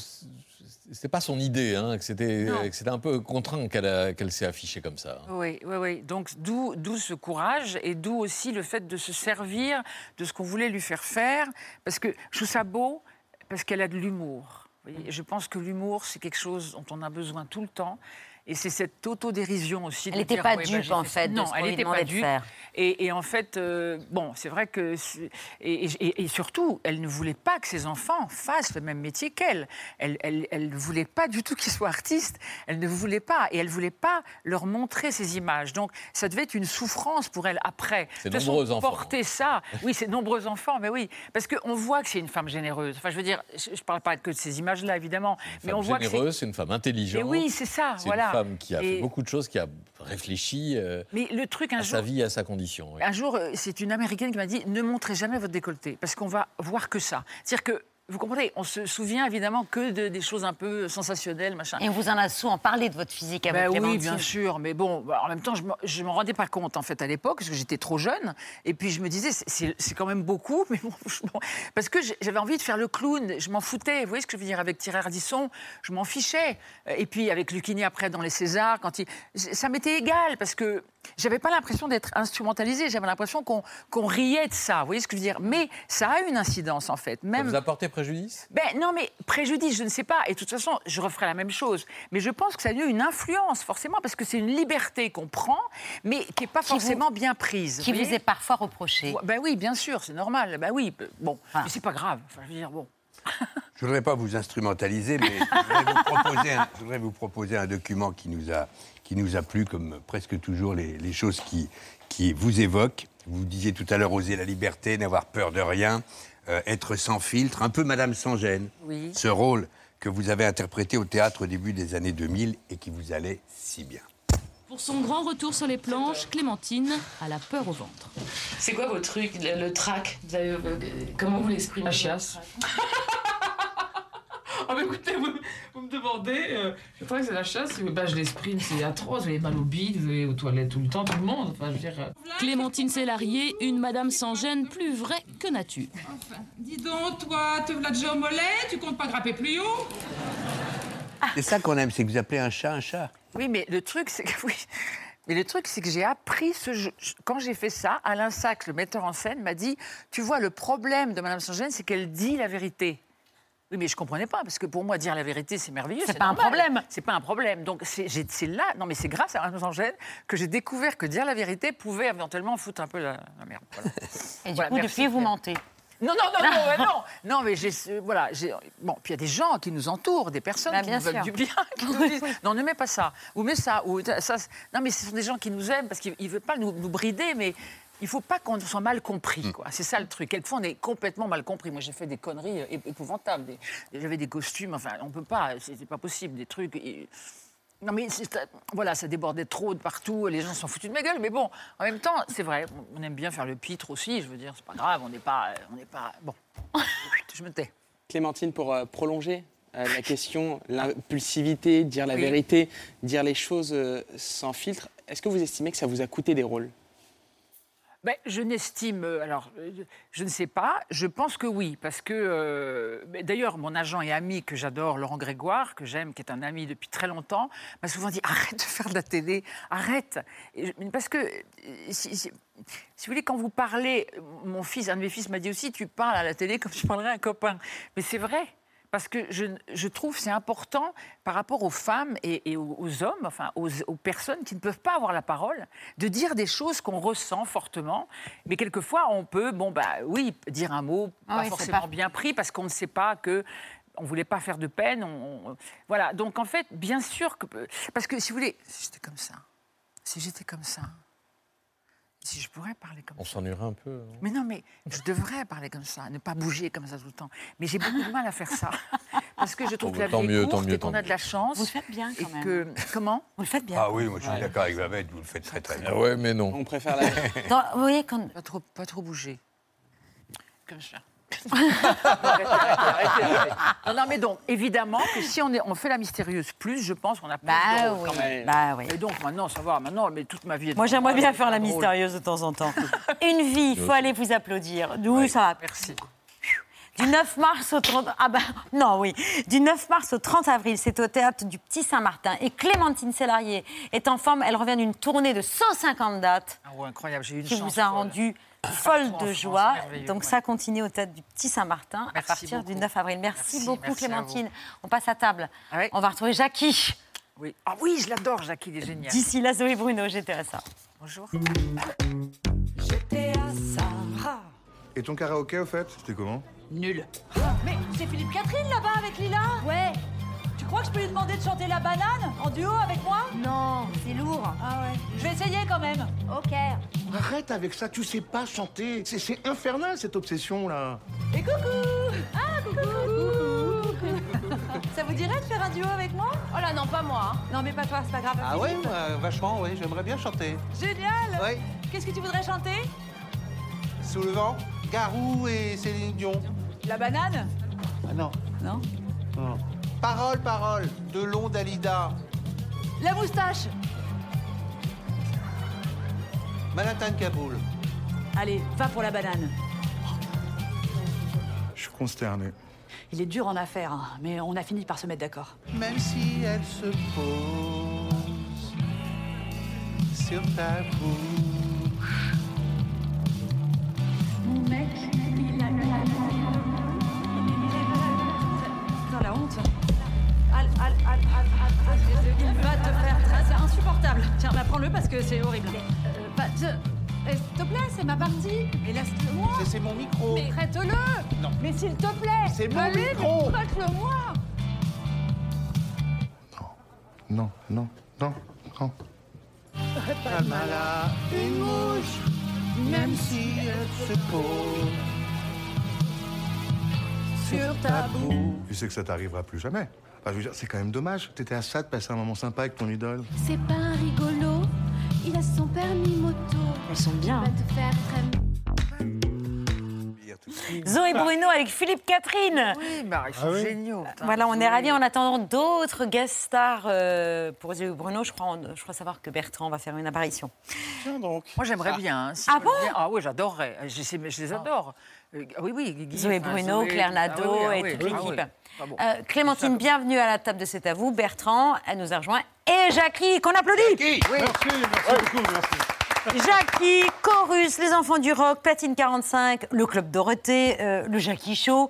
c'était pas son idée, hein, que c'était Non. que c'était un peu contraint qu'elle qu'elle s'est affichée comme ça. Oui, oui, oui. Donc d'où d'où ce courage et d'où aussi le fait de se servir de ce qu'on voulait lui faire faire. Parce que je trouve ça beau parce qu'elle a de l'humour. Je pense que l'humour, c'est quelque chose dont on a besoin tout le temps. Et c'est cette autodérision aussi. de Elle n'était pas ouais, dupe, bah, en fait, de Non, ce elle n'était pas dupe. faire. Et, et en fait, euh, bon, c'est vrai que. c'est- Et, et- et surtout, elle ne voulait pas que ses enfants fassent le même métier qu'elle. Elle, elle, elle ne voulait pas du tout qu'ils soient artistes. Elle ne voulait pas. Et elle ne voulait pas leur montrer ces images. Donc, ça devait être une souffrance pour elle après. Façon, nombreux enfants. Porter ça. Oui, c'est nombreux enfants, mais oui. Parce qu'on voit que c'est une femme généreuse. Enfin, je veux dire, je ne parle pas que de ces images-là, évidemment. mais Femme on voit c'est- généreuse, c'est une femme intelligente. Et oui, c'est ça, C'est voilà. femme qui a Et- fait beaucoup de choses, qui a réfléchi euh, Mais le truc, un à jour, sa vie, à sa condition. oui. Un jour, euh, c'est une américaine qui m'a dit ne montrez jamais votre décolleté parce qu'on va voir que ça. C'est-à-dire que vous comprenez, on se souvient évidemment que de, des choses un peu sensationnelles, machin. Et on vous en a souvent parlé de votre physique à Ben vous, oui, Clémentine. bien sûr, mais bon, bah, en même temps, je m'en- je m'en rendais pas compte en fait à l'époque parce que j'étais trop jeune. Et puis je me disais, c'est- quand même beaucoup, mais bon, je- bon, parce que j'avais envie de faire le clown. Je m'en foutais. Vous voyez ce que je veux dire avec Thierry Ardisson Je m'en fichais. Et puis avec Lucchini après dans les Césars, quand il, ça m'était égal parce que j'avais pas l'impression d'être instrumentalisée. J'avais l'impression qu'on qu'on riait de ça. Vous voyez ce que je veux dire Mais ça a une incidence en fait. Ça Même vous a porté préjudice? Ben non, mais préjudice, je ne sais pas. Et de toute façon, je referai la même chose. Mais je pense que ça a eu une influence, forcément, parce que c'est une liberté qu'on prend, mais qui n'est pas Qui forcément vous- bien prise. Qui vous est parfois reproché. Ben oui, bien sûr, c'est normal. Ben oui, ben- bon. Mais c'est pas grave. Enfin, je veux dire, bon. Je voudrais pas vous instrumentaliser, mais je voudrais vous proposer un, je voudrais vous proposer un document qui nous a, qui nous a plu, comme presque toujours les, les choses qui, qui vous évoquent. Vous disiez tout à l'heure oser la liberté, n'avoir peur de rien, euh, être sans filtre, un peu Madame sans gêne. Oui. Ce rôle que vous avez interprété au théâtre au début des années 2000 et qui vous allait si bien. Pour son grand retour sur les planches, Clémentine a la peur au ventre. C'est quoi votre truc, le, le trac? Euh, Comment vous l'exprimez? La chiasse. Ah écoutez, vous, vous me demandez, euh, je crois que c'est la chasse, bah, je l'exprime, c'est atroce, vous avez mal au bide, vous allez aux toilettes tout le temps, tout le monde, enfin je veux dire... euh. Clémentine Sélarié, une madame sans gêne plus vraie que nature. Dis donc, toi, te v'là déjà au mollet, tu comptes pas grapper plus haut C'est ça qu'on aime, c'est que vous appelez un chat un chat. Oui, mais le truc, c'est que oui. Mais le truc, c'est que j'ai appris ce jeu. Quand j'ai fait ça, Alain Sachs, le metteur en scène, m'a dit Tu vois, le problème de Madame Sangène, c'est qu'elle dit la vérité. Oui, mais je comprenais pas, parce que pour moi, dire la vérité, c'est merveilleux. C'est pas un problème. C'est pas un problème. Donc, c'est là, non, mais c'est grâce à Madame Sangène que j'ai découvert que dire la vérité pouvait éventuellement foutre un peu la, la merde. Voilà. Et du Voilà, coup, merci, depuis, vous mentez. Non, non, non, non, non, non, mais j'ai, voilà, bon, puis il y a des gens qui nous entourent, des personnes Bah, qui nous veulent sûr. du bien, qui nous disent, non, ne mets pas ça, ou mets ça, ou ça. Non, mais ce sont des gens qui nous aiment parce qu'ils ne veulent pas nous, nous brider, mais il faut pas qu'on soit mal compris, quoi. C'est ça le truc. Quelquefois, on est complètement mal compris. Moi, j'ai fait des conneries ép- épouvantables. Des- J'avais des costumes, enfin, on peut pas, c'était pas possible, des trucs. et- non, mais voilà, ça débordait trop de partout, les gens s'en foutent de ma gueule. Mais bon, en même temps, c'est vrai, on aime bien faire le pitre aussi, je veux dire, c'est pas grave, on n'est pas. On n'est pas bon, je me tais. Clémentine, pour euh, prolonger euh, la question, l'impulsivité, dire la Oui. vérité, dire les choses euh, sans filtre, est-ce que vous estimez que ça vous a coûté des rôles? Ben, je n'estime, euh, alors, euh, je ne sais pas, je pense que oui, parce que, euh, mais d'ailleurs, mon agent et ami que j'adore, Laurent Grégoire, que j'aime, qui est un ami depuis très longtemps, m'a souvent dit arrête de faire de la télé, arrête. Parce que, si, si- si vous voulez, quand vous parlez, mon fils, un de mes fils m'a dit aussi, tu parles à la télé comme tu parlerais à un copain. Mais c'est vrai. Parce que je, je trouve c'est important par rapport aux femmes et, et aux, aux hommes, enfin aux, aux personnes qui ne peuvent pas avoir la parole, de dire des choses qu'on ressent fortement. Mais quelquefois, on peut, bon, bah oui, dire un mot Ah pas oui, forcément pas- bien pris parce qu'on ne sait pas que. On voulait pas faire de peine. on- on- voilà. Donc en fait, bien sûr que. Parce que si vous voulez, si j'étais comme ça, si j'étais comme ça, si je pourrais parler comme On s'ennuierait un peu. non mais non, mais je devrais parler comme ça, ne pas bouger comme ça tout le temps. Mais j'ai beaucoup de mal à faire ça. Parce que je trouve Bon, que la tant vie mieux, est tant courte mieux, et qu'on a de la chance. Vous le faites bien, quand et même. Que... Comment Vous le faites bien. Ah oui, moi je suis d'accord avec Babette, vous le faites très très bien. Ah ouais, mais non. On préfère la... Dans- vous voyez, quand... Pas trop, pas trop bouger. Comme ça. Arrêtez, arrêtez, arrêtez. Non, non, mais donc, évidemment que si on, est, on fait la mystérieuse plus, je pense qu'on a plus Bah de oui, quand même. bah oui. Et donc, maintenant, ça va, maintenant, mais toute ma vie est Moi, j'aimerais bien faire la drôle. mystérieuse de temps en temps. Une vie, il faut aller vous applaudir. Oui, ça va. Merci. Du 9 mars au 30... Ah bah, non, oui. Du 9 mars au 30 avril, c'est au théâtre du Petit Saint-Martin. Et Clémentine Sélarié est en forme. Elle revient d'une tournée de 150 dates Ah ouais, incroyable, j'ai eu une qui chance vous a folle. rendu folle de joie. Donc ça continue au théâtre du Petit Saint-Martin à partir du beaucoup. 9 avril. Merci, Merci, beaucoup merci à Clémentine. On passe à table. Ah On va retrouver Jackie. Oui. Ah oui, je l'adore, Jackie, il est génial. D'ici là, Zoé Bruno, GTSA. Bonjour. Et ton karaoké, au fait C'était comment? Nul. Mais c'est Philippe Catherine là-bas avec Lila? Ouais. Tu crois que je peux lui demander de chanter la banane en duo avec moi Non, c'est lourd. Ah ouais. Je vais essayer quand même. Ok. Arrête avec ça, tu sais pas chanter. C'est- C'est infernal cette obsession là. Et coucou Ah coucou Ça vous dirait de faire un duo avec moi? Oh là, non, pas moi. Non, mais pas toi, c'est pas grave. Ah ouais, euh, vachement, oui, j'aimerais bien chanter. Génial Oui. Qu'est-ce que tu voudrais chanter? Sous le vent, Garou et Céline Dion. La banane? Ah non. Non? non. Parole, parole, de long Dalida. La moustache Manhattan Kaboul. Allez, va pour la banane. Je suis consterné. Il est dur en affaires, hein, mais on a fini par se mettre d'accord. Même si elle se pose sur ta bouche. Mon mec, il a la honte. Al, al, al, al, al, al, il va te faire. Ah, C'est insupportable. Tiens, bah, prends-le parce que c'est horrible. Euh, bah, euh, S'il te plaît, c'est ma partie. Mais laisse-le-moi. C'est- c'est mon micro. Mais prête-le. Non. Mais s'il te plaît. C'est mon Allez, mais micro. Prête-le-moi. Non, non, non, non. Pas mal à une mouche, même si elle se pose sur ta. Tu sais que ça t'arrivera plus jamais. Enfin, je veux dire, c'est quand même dommage. T'étais à ça de passer un moment sympa avec ton idole. C'est pas un rigolo, il a son permis moto. Elles sont bien. Il va te faire très Zoé Bruno avec Philippe Catherine. Oui, bah, ils sont Ah oui géniaux. putain. Voilà, on est ravis en attendant d'autres guest stars euh, pour Zoé Bruno. Je crois, je crois savoir que Bertrand va faire une apparition. donc. Moi, j'aimerais bien. hein, si Ah bon. Ah oui, j'adorerais. Je, sais- je les adore. Euh, oui, oui. Guy, Zoé enfin, Bruno, Zoé, Claire ah Nadeau oui, ah et oui, toute ah l'équipe. oui. Ah bon. Euh, Clémentine, bienvenue à la table de C'est à vous. Bertrand, elle nous a rejoint. Et Jackie, qu'on applaudit Merci, merci beaucoup, merci. Jackie, Chorus, Les Enfants du Rock, Platine 45, le Club Dorothée, euh, le Jackie Show,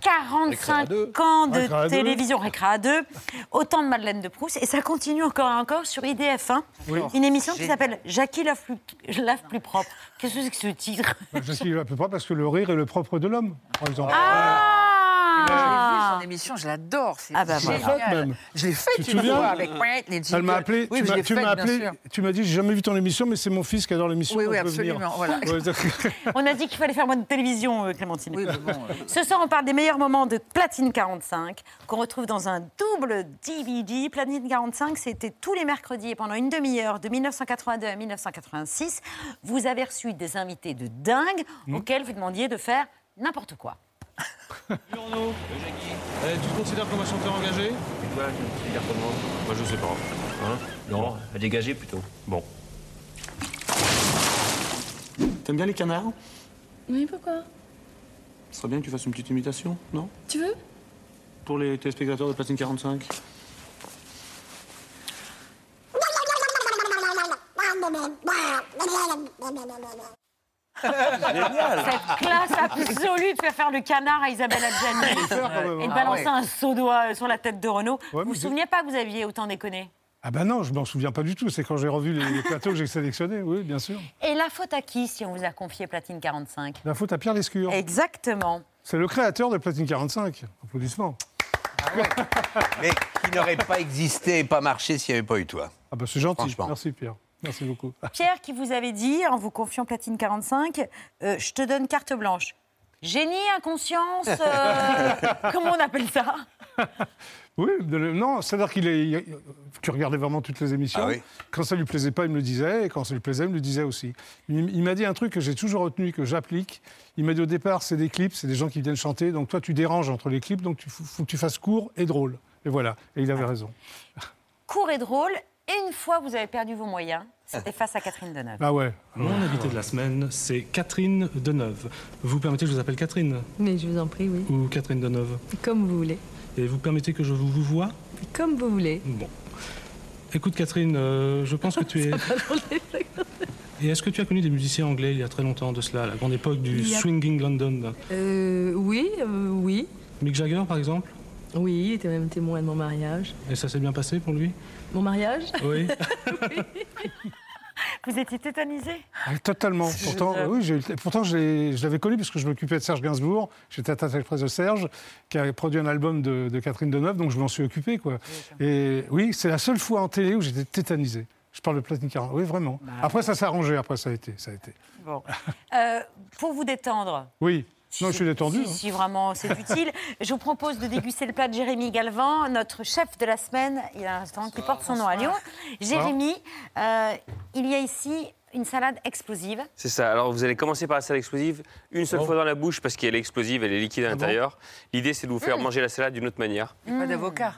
45 ans de Récréa 2. télévision, Récréa 2, autant de Madeleine de Proust, et ça continue encore et encore sur IDF1, Oui. une émission qui s'appelle Jackie lave plus, lave plus propre. Qu'est-ce que c'est que ce titre? Je suis à peu près parce que le rire est le propre de l'homme, par exemple. J'ai vu Ah son émission, je l'adore. C'est Ah bah génial. faite même. Je l'ai faite Tu te une souviens fois avec Elle m'a appelé, Oui, tu m'as appelé, tu m'as dit j'ai jamais vu ton émission, mais c'est mon fils qui adore l'émission. Oui, oui, absolument, voilà. On a dit qu'il fallait faire moins de télévision, euh, Clémentine. Ce soir, on parle des meilleurs moments de Platine 45, qu'on retrouve dans un double DVD. Platine 45, c'était tous les mercredis et pendant une demi-heure, de 1982 à 1986. Vous avez reçu des invités de dingue Mmh. auxquels vous demandiez de faire n'importe quoi. Journaux. Eh, tu te considères comme un chanteur engagé tu comment Moi, je sais pas. Hein Non, dégagé plutôt. Bon. T'aimes bien les canards Oui, pourquoi? Ce serait bien que tu fasses une petite imitation, non? Tu veux? Pour les téléspectateurs de Platine 45. Cette classe absolue de faire faire le canard à Isabelle Adjani même, et de hein. balancer Ah ouais. un seau doigt sur la tête de Renault. Ouais, vous vous souveniez pas que vous aviez autant déconné? Ah ben non, je m'en souviens pas du tout. C'est quand j'ai revu les, les plateaux que j'ai sélectionnés, oui, bien sûr. Et la faute à qui si on vous a confié Platine 45 La faute à Pierre Lescure. Exactement. C'est le créateur de Platine 45. Applaudissements. Mais qui n'aurait pas existé et pas marché s'il n'y avait pas eu toi. Ah ben c'est gentil. Franchement. Merci Pierre. Merci beaucoup. Pierre qui vous avait dit, en vous confiant Platine 45, euh, je te donne carte blanche. Génie, inconscience, euh, comment on appelle ça? Oui, de le- non, c'est-à-dire qu'il est, tu regardais vraiment toutes les émissions. Ah oui. Quand ça lui plaisait pas, il me le disait, et quand ça lui plaisait, il me le disait aussi. Il, il m'a dit un truc que j'ai toujours retenu, que j'applique. Il m'a dit au départ, c'est des clips, c'est des gens qui viennent chanter, donc toi tu déranges entre les clips, donc il faut, faut que tu fasses court et drôle. Et voilà, et il avait raison. Court et drôle. Et une fois vous avez perdu vos moyens, c'était face à Catherine Deneuve. Ah ouais. Mon invité de la semaine, c'est Catherine Deneuve. Vous permettez que je vous appelle Catherine Mais je vous en prie, oui. Ou Catherine Deneuve Comme vous voulez. Et vous permettez que je vous vous voie Comme vous voulez. Bon. Écoute Catherine, euh, je pense que tu es... Et est-ce que tu as connu des musiciens anglais il y a très longtemps de cela, à la grande époque du a- swinging London Euh, oui, euh, oui. Mick Jagger par exemple Oui, il était même témoin de mon mariage. Et ça s'est bien passé pour lui? Mon mariage Oui. Vous étiez tétanisé Ah, totalement. Pourtant, Je- oui, j'ai pourtant je l'avais connu parce que je m'occupais de Serge Gainsbourg. J'étais attaché presse de Serge, qui a produit un album de, de Catherine Deneuve, donc je m'en suis occupé. Quoi. Et oui, c'est la seule fois en télé où j'étais tétanisé. Je parle de Platine 40. Oui, vraiment. Bah, après, ça s'est arrangé. Après, ça a été. Ça a été. Bon. Euh, pour vous détendre, Oui. Non, je suis détendu. Si, hein. si, vraiment, c'est utile. Je vous propose de déguster le plat de Jérémy Galvan, notre chef de la semaine. Il y a un restaurant qui porte son nom à Lyon. Jérémy, euh, il y a ici une salade explosive. C'est ça. Alors, vous allez commencer par la salade explosive, une seule Oh. fois dans la bouche parce qu'elle est explosive, elle est liquide à Ah bon l'intérieur. L'idée, c'est de vous faire Mm. manger la salade d'une autre manière. Et pas d'avocat.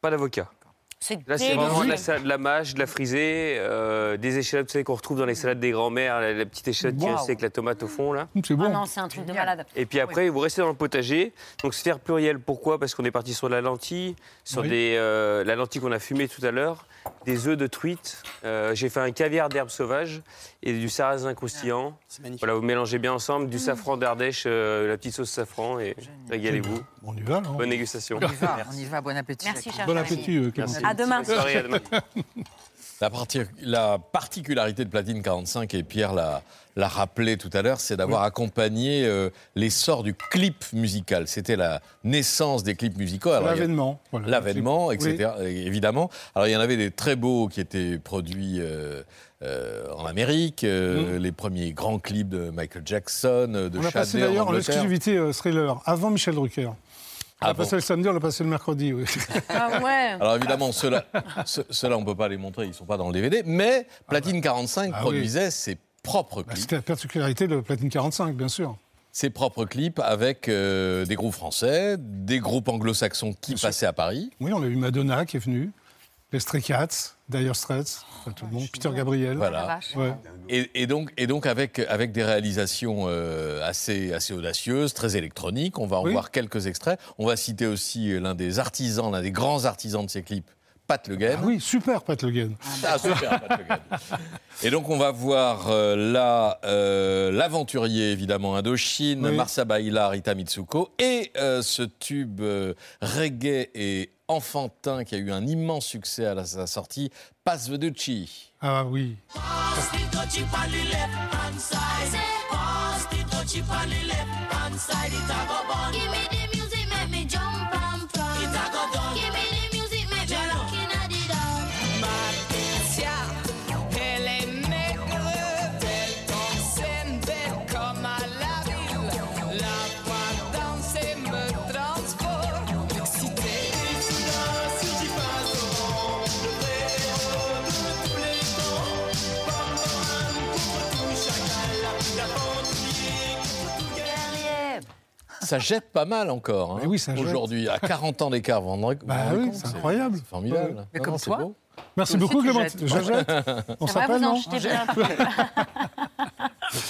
Pas d'avocat. C'est Là, c'est vraiment de la, salade, de la mâche, de la frisée, euh, des échalotes, vous savez, qu'on retrouve dans les salades des grands-mères, la, la petite échalote qui Wow. reste avec la tomate au fond, là. C'est Ah non, c'est un truc de malade. Et puis après, vous restez dans le potager. Donc sphère plurielle, pourquoi? Parce qu'on est parti sur de la lentille, sur Oui. des, euh, la lentille qu'on a fumée tout à l'heure, des œufs de truite. euh, J'ai fait un caviar d'herbes sauvages et du sarrasin croustillant. Voilà, vous mélangez bien ensemble, du safran d'Ardèche, euh, la petite sauce safran et régalez-vous. On y va, non Bonne dégustation. On y va, on y va, bon appétit. Merci, cher Bon appétit, euh. Merci. À demain. Bonne soirée, à demain. La, parti- la particularité de Platine 45, et Pierre l'a rappelé tout à l'heure, c'est d'avoir accompagné euh, l'essor du clip musical. C'était la naissance des clips musicaux. L'avènement. voilà, L'avènement, etc. Évidemment. Alors, il y en avait des très beaux qui étaient produits euh, euh, en Amérique, euh, les premiers grands clips de Michael Jackson, de On a passé d'ailleurs en exclusivité euh, Thriller, avant Michel Drucker. On l'a Avant. passé le samedi, on l'a passé le mercredi. Oui. Ah ouais. Alors évidemment, ceux-là, ceux- ceux-là, on ne peut pas les montrer, ils ne sont pas dans le DVD, mais Platine 45 Ah oui. produisait ses propres Bah, clips. C'était la particularité de Platine 45, bien sûr. Ses propres clips avec euh, des groupes français, des groupes anglo-saxons qui passaient à Paris. Oui, on a eu Madonna qui est venue, les Stray Cats, Dire Straits, enfin, tout le monde, Peter Gabriel. Voilà. Ouais. Et, et donc, et donc avec, avec des réalisations euh, assez, assez audacieuses, très électroniques. On va en Oui. voir quelques extraits. On va citer aussi euh, l'un des artisans, l'un des grands artisans de ces clips, Pat Le Guen. Ah oui, super, Pat Le Guen. Ah, super, Pat Le Guen. Et donc, on va voir euh, là euh, l'aventurier, évidemment, Indochine, Oui. Marsa Baila, Rita Mitsuko, et euh, ce tube euh, reggae et enfantin qui a eu un immense succès à la- sa sortie, Pass Veducci. Ah oui. Ça jette pas mal encore, hein, oui, ça jette. aujourd'hui, à 40 ans d'écart. Vous vous rendez vous Bah oui, c'est incroyable. formidable. Ouais. Mais Non, comme toi. beau. Merci beaucoup, tu Clément. jettes. Je jette. On s'appelle, en non.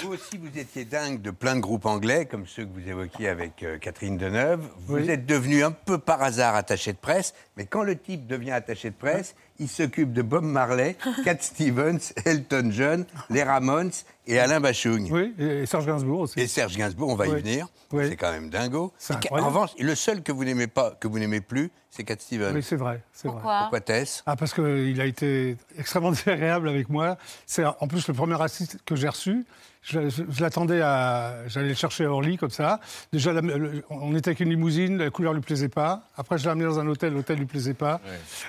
Vous aussi, vous étiez dingue de plein de groupes anglais, comme ceux que vous évoquiez avec euh, Catherine Deneuve. Vous Oui. êtes devenu un peu par hasard attaché de presse, mais quand le type devient attaché de presse, il s'occupe de Bob Marley, Cat Stevens, Elton John, les Ramones et Alain Bachung. Oui, et Serge Gainsbourg aussi. Et Serge Gainsbourg, on va y venir. Oui. C'est quand même dingo. En revanche, le seul que vous n'aimez pas, que vous n'aimez plus, c'est Cat Stevens. Oui, c'est vrai. c'est vrai. Pourquoi? Pourquoi Tess Ah, parce qu'il a été extrêmement désagréable avec moi. C'est en plus le premier assist que j'ai reçu. Je, je- je l'attendais à. J'allais le chercher à Orly, comme ça. Déjà, la- le- on était avec une limousine, la couleur lui plaisait pas. Après, je l'ai amené dans un hôtel, l'hôtel lui plaisait pas.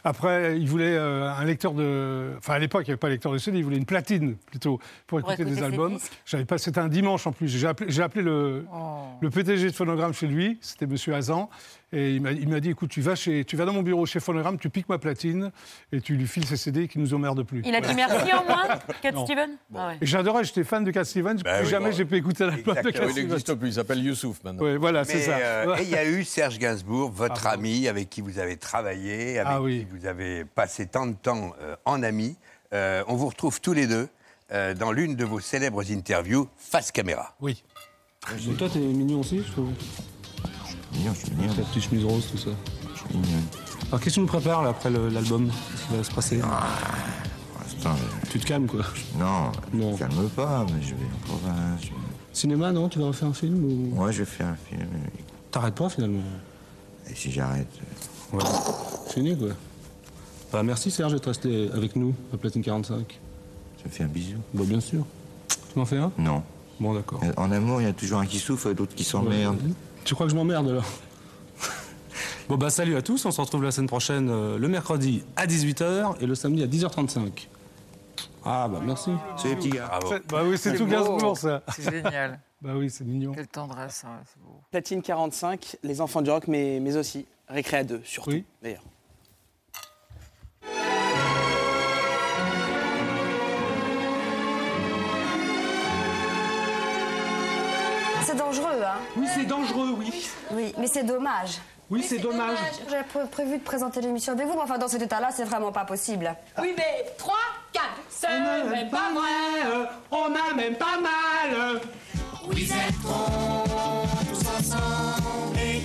Après, il voulait euh, un lecteur de. Enfin, à l'époque, il n'y avait pas de lecteur de CD, il voulait une platine plutôt pour écouter, écouter des albums. J'avais pas. C'était un dimanche en plus. J'ai appelé, le, Oh. le PDG de Phonogramme chez lui, c'était Monsieur Hazan, et il m'a, il dit écoute, tu vas, chez, tu vas dans mon bureau chez Phonogramme, tu piques ma platine et tu lui files ses CD qui nous emmerdent plus. Il a dit merci en moins, Cat Non. Steven Ah ouais. Et j'adorais, j'étais fan de Cat Stevens, plus oui, jamais bon. j'ai pu écouter l'album de Exactement. Cat Il Stevens. n'existe plus, il s'appelle Youssouf maintenant. Oui, voilà, c'est ça. euh, et il y a eu Serge Gainsbourg, votre Ah, ami, avec qui vous avez travaillé, avec Ah oui. qui vous avez passé tant de temps euh, en ami. Euh, on vous retrouve tous les deux euh, dans l'une de vos célèbres interviews face caméra. Oui. Mais toi, t'es mignon aussi, je trouve. Mignon, je suis mignon. Ta petite chemise rose, tout ça. Je suis mignon. Alors, qu'est-ce que tu nous prépares là, après l'album Qu'est-ce qui va se passer Pour l'instant, je- Tu te calmes, quoi. non, Non. je calme pas, mais je vais en province. je Cinéma, non Tu vas refaire un film ou... Moi, je vais faire un film. T'arrêtes pas finalement Et si j'arrête euh, Ouais. Fini, quoi. Bah, merci Serge d'être resté avec nous à Platine 45. Je me fais un bisou. Bah, bien sûr. Tu m'en fais un? Non. Bon, d'accord. Mais En amour, il y a toujours un qui souffre et l'autre qui s'emmerde. Tu crois que je m'emmerde alors Bon bah salut à tous, on se retrouve la semaine prochaine euh, le mercredi à 18h et le samedi à 10h35. Ah bah merci. C'est les petits gars. Bravo. Bah oui, c'est tout beau. Gainsbourg ça. C'est génial. Bah oui, c'est mignon. Quelle tendresse, hein, c'est beau. Platine 45, les enfants du rock, mais, mais aussi Récré à 2, surtout, d'ailleurs. C'est dangereux, hein Oui, c'est dangereux, oui. Oui, mais c'est dommage. Oui, c'est dommage. J'avais pré- prévu de présenter l'émission avec vous, mais enfin, dans cet état-là, c'est vraiment pas possible. Oui, mais 3, 4, c'est même pas vrai, euh, on a même pas mal. Oui, tous ensemble, écoutons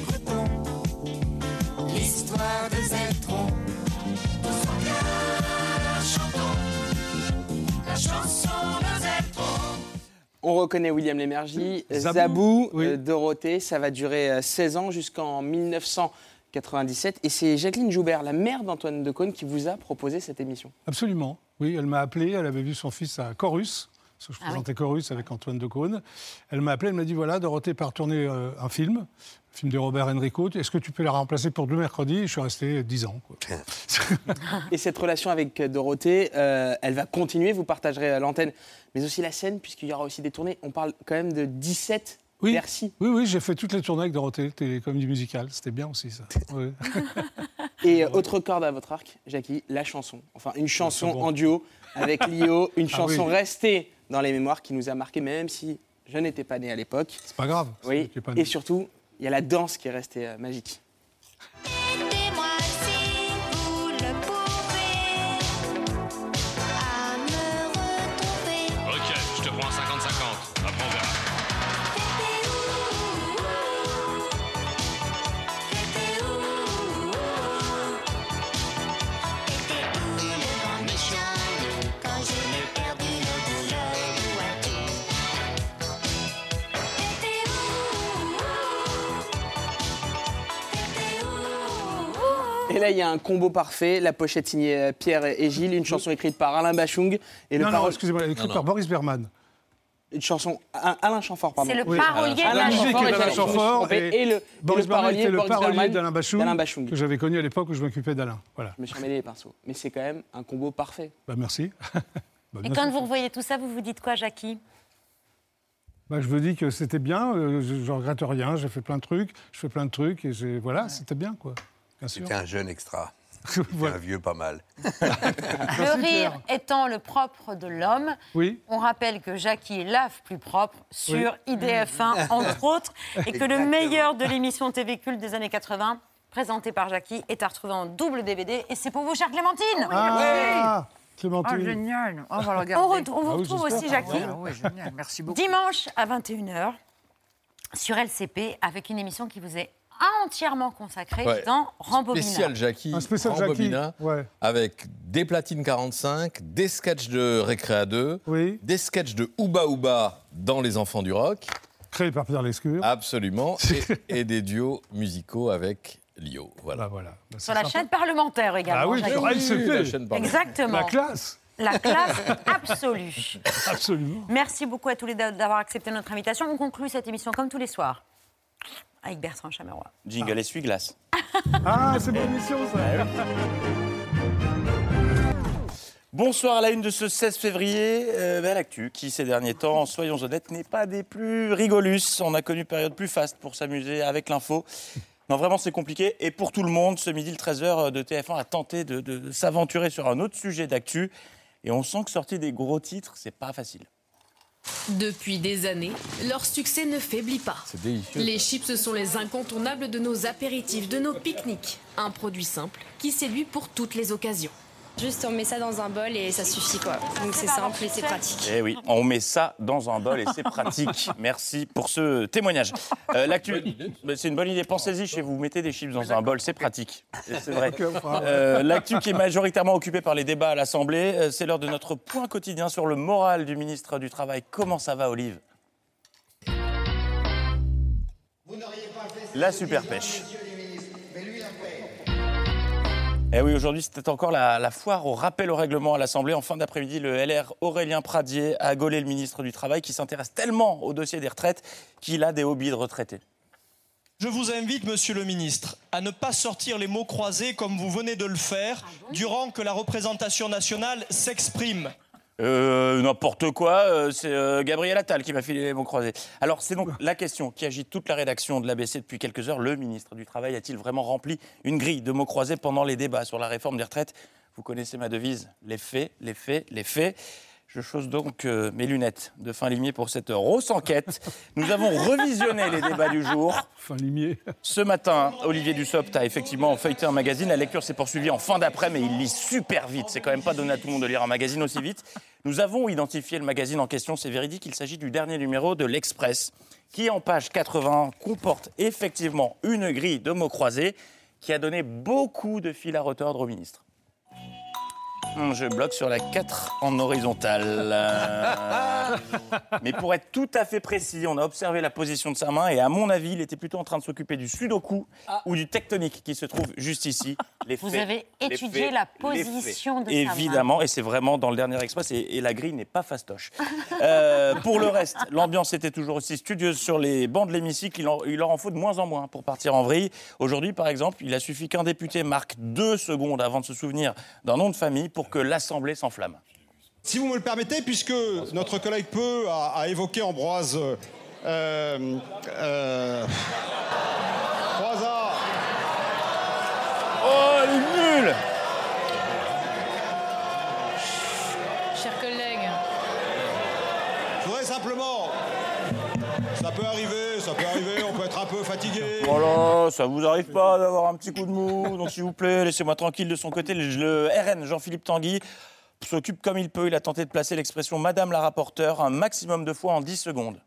On reconnaît William Lémergie, Zabou, Zabou, euh, Dorothée. Ça va durer euh, 16 ans jusqu'en 1997. Et c'est Jacqueline Joubert, la mère d'Antoine Decaune, qui vous a proposé cette émission. Absolument. Oui, elle m'a appelé, elle avait vu son fils à Chorus. Parce que je Ah oui. présentais Chorus avec Antoine Decaune. Elle m'a appelé, elle m'a dit voilà, Dorothée part tourner euh, un film, film de Robert Enrico. Est-ce que tu peux la remplacer pour deux mercredis Je suis resté 10 ans. quoi. Et cette relation avec Dorothée, euh, elle va continuer? Vous partagerez euh, l'antenne, mais aussi la scène, puisqu'il y aura aussi des tournées. On parle quand même de 17 Oui, Bercy. oui, oui j'ai fait toutes les tournées avec Dorothée, c'était comédie musicale. C'était bien aussi, ça. Oui. Et euh, autre corde à votre arc, Jackie, la chanson. Enfin, une chanson bon. en duo avec Lio, une Ah chanson oui. restée dans les mémoires qui nous a marqué, même si je n'étais pas né à l'époque. C'est pas grave. Oui. pas né. Et surtout, il y a la danse qui est restée euh, magique. Là, il y a un combo parfait. La pochette signée euh, Pierre et Gilles, une chanson écrite par Alain Bachung. Et le non, excusez-moi, écrit Non, non. par Boris Berman. Une chanson Alain Alain Chamfort, pardon. C'est le parolier d'Alain trompé. et, Et le, et Boris le Berman parolier, était le parolier d'Alain Bachung, que j'avais connu à l'époque où je m'occupais d'Alain. Voilà. Je me suis emmêlé les pinceaux. Mais c'est quand même un combo parfait. Bah, merci. Bah, Et quand vous revoyez tout ça, vous vous dites quoi, Jackie? Bah, je me dis que c'était bien, euh, je, je regrette rien, j'ai fait plein de trucs, je fais plein de trucs et voilà, c'était bien quoi. C'était un jeune extra. C'était Voilà. un vieux pas mal. Le rire étant le propre de l'homme. Oui. On rappelle que Jackie lave plus propre sur Oui. IDF1, entre autres, et que le meilleur de l'émission TV Culte des années 80, présenté par Jackie, est à retrouver en double DVD. Et c'est pour vous, chère Clémentine Ah, Clémentine. Oh, génial. On va le On, regarder. re- on vous Ah oui, retrouve aussi, Jackie, Ah ouais, génial. Merci beaucoup. dimanche à 21h sur LCP, avec une émission qui vous est entièrement consacrée Ouais. dans Rambobina. Spécial Jackie, Un spécial Rambobina, Jackie, ouais. avec des platines 45, des sketchs de Récréa 2, des sketchs de Ouba Ouba dans Les Enfants du Rock. Créé par Pierre Lescure. Absolument. et, et des duos musicaux avec Lio. Voilà. voilà. Sur la chaîne parlementaire également. Ah oui, sur LCP. la chaîne parlementaire. Exactement. La classe. La classe absolue. Absolument. Merci beaucoup à tous les deux d'avoir accepté notre invitation. On conclut cette émission comme tous les soirs avec Bertrand Chameroy. Jingle essuie-glace. Ah, c'est bonne émission ça. Bonsoir à la une de ce 16 février. Euh, ben, L'actu qui, ces derniers temps, soyons honnêtes, n'est pas des plus rigolus. On a connu une période plus faste pour s'amuser avec l'info. Non, vraiment, c'est compliqué. Et pour tout le monde, ce midi, le 13h de TF1 a tenté de, de s'aventurer sur un autre sujet d'actu. Et on sent que sortir des gros titres, c'est pas facile. Depuis des années, leur succès ne faiblit pas. Les chips sont les incontournables de nos apéritifs, de nos pique-niques. Un produit simple qui séduit pour toutes les occasions. Juste on met ça dans un bol et ça suffit quoi. Donc c'est simple et c'est pratique. Eh oui, on met ça dans un bol et c'est pratique. Merci pour ce témoignage. Euh, L'actu, c'est une bonne idée. Pensez-y chez vous, mettez des chips dans un bol, c'est pratique. C'est vrai. Euh, L'actu qui est majoritairement occupée par les débats à l'Assemblée, euh, c'est l'heure de notre point quotidien sur le moral du ministre du Travail. Comment ça va, Olive? La super pêche. Eh oui, aujourd'hui, c'était encore la, la foire au rappel au règlement à l'Assemblée. En fin d'après-midi, le LR Aurélien Pradier a gaulé le ministre du Travail qui s'intéresse tellement au dossier des retraites qu'il a des hobbies de retraités. Je vous invite, monsieur le ministre, à ne pas sortir les mots croisés comme vous venez de le faire durant que la représentation nationale s'exprime. Euh, N'importe quoi, euh, c'est euh, Gabriel Attal qui m'a filé les mots croisés. Alors, c'est donc la question qui agite toute la rédaction de l'ABC depuis quelques heures. Le ministre du Travail a-t-il vraiment rempli une grille de mots croisés pendant les débats sur la réforme des retraites? Vous connaissez ma devise les faits, les faits, les faits. Je chose donc euh, mes lunettes de fin limier pour cette grosse enquête. Nous avons revisionné les débats du jour. Fin limier. Ce matin, Olivier Dussopt a effectivement feuilleté un magazine. La lecture s'est poursuivie en fin d'après, mais il lit super vite. C'est quand même pas donné à tout le monde de lire un magazine aussi vite. Nous avons identifié le magazine en question. C'est véridique. Il s'agit du dernier numéro de l'Express, qui en page 80 comporte effectivement une grille de mots croisés qui a donné beaucoup de fil à retordre au ministre. Je bloque sur la 4 en horizontal. Euh, Mais pour être tout à fait précis, on a observé la position de sa main et à mon avis, il était plutôt en train de s'occuper du sudoku ou du tectonique qui se trouve juste ici. Les Vous faits, avez les étudié faits, la position de sa main. Évidemment, et c'est vraiment dans le dernier express et, et la grille n'est pas fastoche. Euh, pour le reste, l'ambiance était toujours aussi studieuse sur les bancs de l'hémicycle. Il, en- il leur en faut de moins en moins pour partir en vrille. Aujourd'hui, par exemple, il a suffi qu'un député marque deux secondes avant de se souvenir d'un nom de famille pour que l'Assemblée s'enflamme. Si vous me le permettez, puisque notre collègue Peu a, a évoqué Ambroise. Euh, euh, Croizat. Oh, elle est nulle Chers collègues, Je voudrais simplement. Ça peut arriver, ça peut arriver, on peut peu fatigué. Voilà, ça vous arrive pas d'avoir un petit coup de mou, donc s'il vous plaît, laissez-moi tranquille de son côté. Le, le RN, Jean-Philippe Tanguy, s'occupe comme il peut. Il a tenté de placer l'expression Madame la rapporteure un maximum de fois en 10 secondes.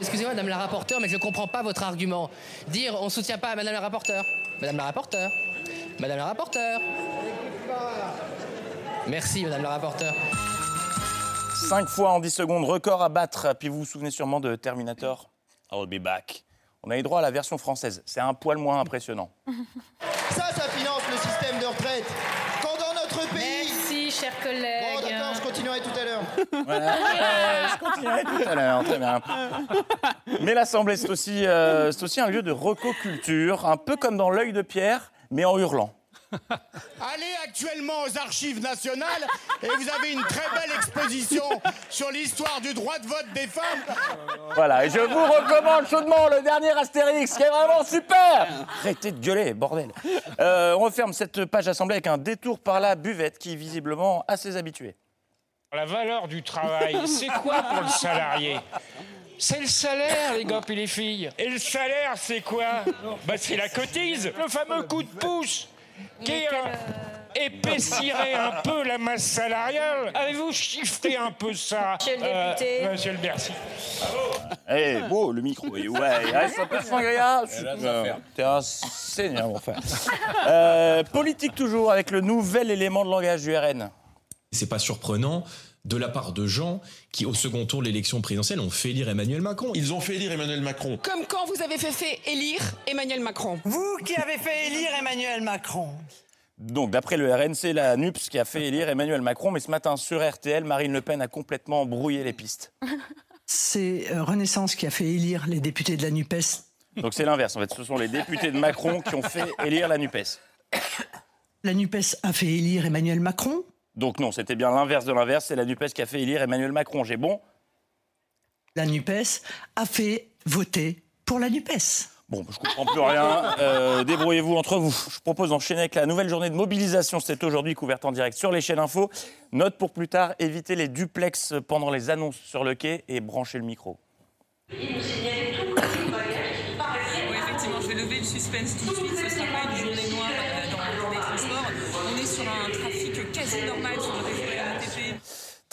Excusez-moi, madame la rapporteure, mais je ne comprends pas votre argument. Dire on ne soutient pas madame la rapporteure. Madame la rapporteure. Madame la rapporteure. Merci, madame la rapporteure. 5 fois en 10 secondes, record à battre. Puis vous vous souvenez sûrement de Terminator? I'll be back. On a eu droit à la version française. C'est un poil moins impressionnant. Ça, ça finance le système de retraite. Quand dans notre pays. Merci, chers collègues. Bon, d'accord, je continuerai tout à l'heure. Voilà. Euh, je continuerai tout à l'heure, très bien. Mais l'Assemblée, c'est aussi, euh, c'est aussi un lieu de recoculture, un peu comme dans l'œil de Pierre, mais en hurlant. Allez actuellement aux archives nationales et vous avez une très belle exposition sur l'histoire du droit de vote des femmes. Voilà, et je vous recommande chaudement le dernier Astérix, qui est vraiment super Arrêtez de gueuler, bordel Euh, On referme cette page assemblée avec un détour par la buvette, qui est visiblement assez habitué. La valeur du travail, c'est quoi pour le salarié? C'est le salaire, les gars et les filles. Et le salaire, c'est quoi? Bah, C'est la cotise, le fameux coup de pouce qui euh, épaissirait un peu la masse salariale. Avez-vous chiffré un peu ça Monsieur le député. Euh, Monsieur le Bercy. Eh, beau, le micro, ouais, il reste un peu de sangria. T'es un seigneur, mon frère. Euh, politique toujours, avec le nouvel élément de langage du RN. C'est pas surprenant de la part de gens qui, au second tour de l'élection présidentielle, ont fait élire Emmanuel Macron. Ils ont fait élire Emmanuel Macron. Comme quand vous avez fait, fait élire Emmanuel Macron. Vous qui avez fait élire Emmanuel Macron. Donc, d'après le RN, c'est la NUPS qui a fait élire Emmanuel Macron, mais ce matin, sur RTL, Marine Le Pen a complètement brouillé les pistes. C'est euh, Renaissance qui a fait élire les députés de la NUPES. Donc, c'est l'inverse, en fait. Ce sont les députés de Macron qui ont fait élire la NUPES. La NUPES a fait élire Emmanuel Macron. Donc, non, c'était bien l'inverse de l'inverse, c'est la NUPES qui a fait élire Emmanuel Macron. J'ai bon La NUPES a fait voter pour la NUPES. Bon, je comprends plus rien. Euh, Débrouillez-vous entre vous. Je propose d'enchaîner avec la nouvelle journée de mobilisation. C'est aujourd'hui couverte en direct sur les chaînes info. Note pour plus tard, évitez les duplex pendant les annonces sur le quai et branchez le micro. Oui, effectivement, je vais lever le suspense tout de suite. Ce sera pas une journée noire euh, dans, dans les transports. On est sur un trafic quasi normal sur le réseau RATP.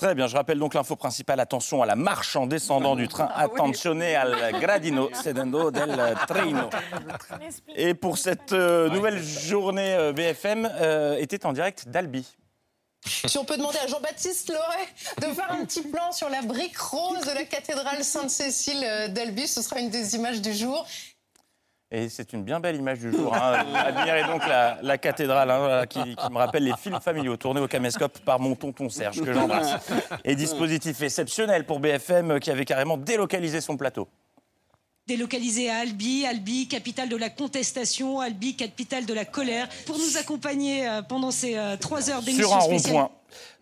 Très bien, je rappelle donc l'info principale. Attention à la marche en descendant du train. Attenzione al gradino sedendo del treno. Et pour cette euh, nouvelle journée euh, BFM, euh, était en direct d'Albi. Si on peut demander à Jean-Baptiste Loret de faire un petit plan sur la brique rose de la cathédrale Sainte-Cécile d'Albi, ce sera une des images du jour. Et c'est une bien belle image du jour. Hein. Admirez donc la, la cathédrale hein, qui, qui me rappelle les films familiaux tournés au caméscope par mon tonton Serge, que j'embrasse. Et dispositif exceptionnel pour BFM euh, qui avait carrément délocalisé son plateau. Délocalisé à Albi, Albi, capitale de la contestation, Albi, capitale de la colère, pour nous accompagner euh, pendant ces euh, trois heures d'émission Sur un rond-point.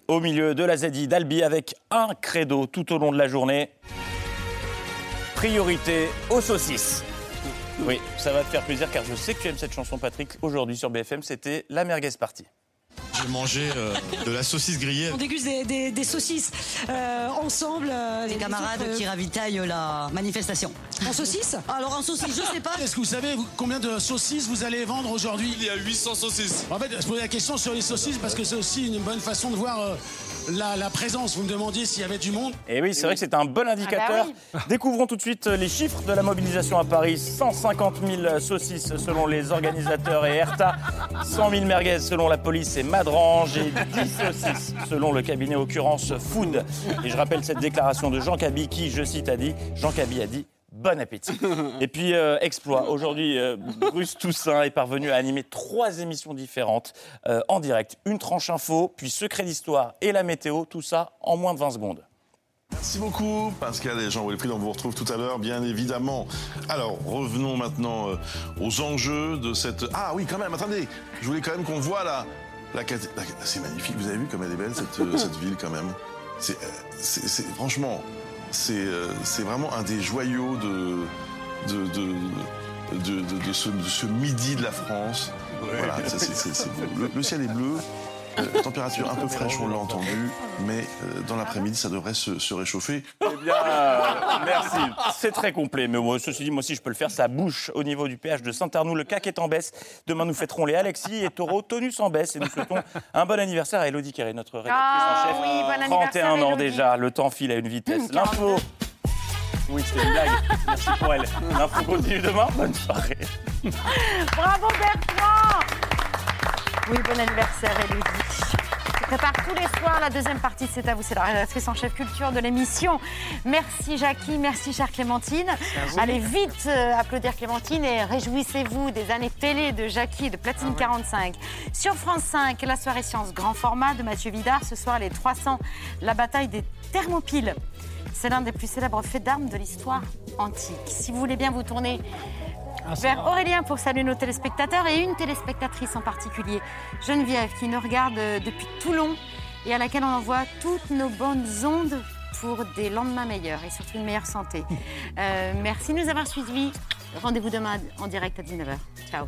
au milieu de la ZI d'Albi avec un credo tout au long de la journée. Priorité aux saucisses. Oui, ça va te faire plaisir car je sais que tu aimes cette chanson, Patrick. Aujourd'hui sur BFM, c'était la merguez party. J'ai mangé euh, de la saucisse grillée. On déguste des, des- des saucisses euh, ensemble. Des camarades qui ravitaillent la manifestation. En saucisse? Alors en saucisse, je sais pas. Est-ce que vous savez vous- combien de saucisses vous allez vendre aujourd'hui? Il y a 800 saucisses. En fait, je posais la question sur les saucisses parce que c'est aussi une bonne façon de voir euh, la, la présence. Vous me demandiez s'il y avait du monde. Et oui, c'est vrai que c'est un bon indicateur. Découvrons tout de suite les chiffres de la mobilisation à Paris. 150 000 saucisses selon les organisateurs et Erta, 100 000 merguez selon la police et Madrange et 10 saucisses selon le cabinet occurrence Food. Et je rappelle cette déclaration de Jean Cabi qui, je cite, a dit, Jean Cabi a dit Bon appétit. Et puis, euh, exploit. Aujourd'hui, euh, Bruce Toussaint est parvenu à animer trois émissions différentes euh, en direct. Une tranche info, puis secret d'histoire et la météo. Tout ça en moins de 20 secondes. Merci beaucoup, Pascal et Jean-Wilfried. On vous retrouve tout à l'heure, bien évidemment. Alors, revenons maintenant euh, aux enjeux de cette. Ah oui, quand même, attendez. Je voulais quand même qu'on voit la. la, cat- la- C'est magnifique. Vous avez vu comme elle est belle, cette, cette ville, quand même. C'est- franchement, c'est, euh, c'est vraiment un des joyaux de. de, de de, de- de ce, de ce midi de la France. Voilà, le ciel est bleu, euh, température un peu fraîche, on l'a entendu, mais euh, dans l'après-midi, ça devrait se, se réchauffer. Eh bien, euh, merci. C'est très complet. Mais moi, ceci dit, moi aussi, je peux le faire. Ça bouche au niveau du péage de Saint-Arnoux. Le CAC est en baisse. Demain, nous fêterons les Alexis et Taureau, tonus en baisse. Et nous souhaitons un bon anniversaire à Elodie Carré, notre rédactrice Ah en chef. oui, bon anniversaire, 31 ans déjà. Le temps file à une vitesse. L'info. Oui, c'était une blague. Merci pour elle. L'info continue demain. Bonne soirée. Bravo Bertrand Oui, bon anniversaire Elodie. Je prépare tous les soirs la deuxième partie de C'est à vous, c'est la rédactrice en chef culture de l'émission. Merci Jackie, merci chère Clémentine. vous. Allez vite euh, applaudir Clémentine et réjouissez-vous des années télé de Jackie et de Platine 45. Sur France 5, la soirée science grand format de Mathieu Vidard. Ce soir, les 300, la bataille des thermopiles. C'est l'un des plus célèbres faits d'armes de l'histoire antique. Si vous voulez bien vous tourner vers Aurélien pour saluer nos téléspectateurs et une téléspectatrice en particulier, Geneviève, qui nous regarde euh, depuis Toulon et à laquelle on envoie toutes nos bonnes ondes pour des lendemains meilleurs et surtout une meilleure santé. Euh, merci de nous avoir suivis. Rendez-vous demain en direct à 19h. Ciao.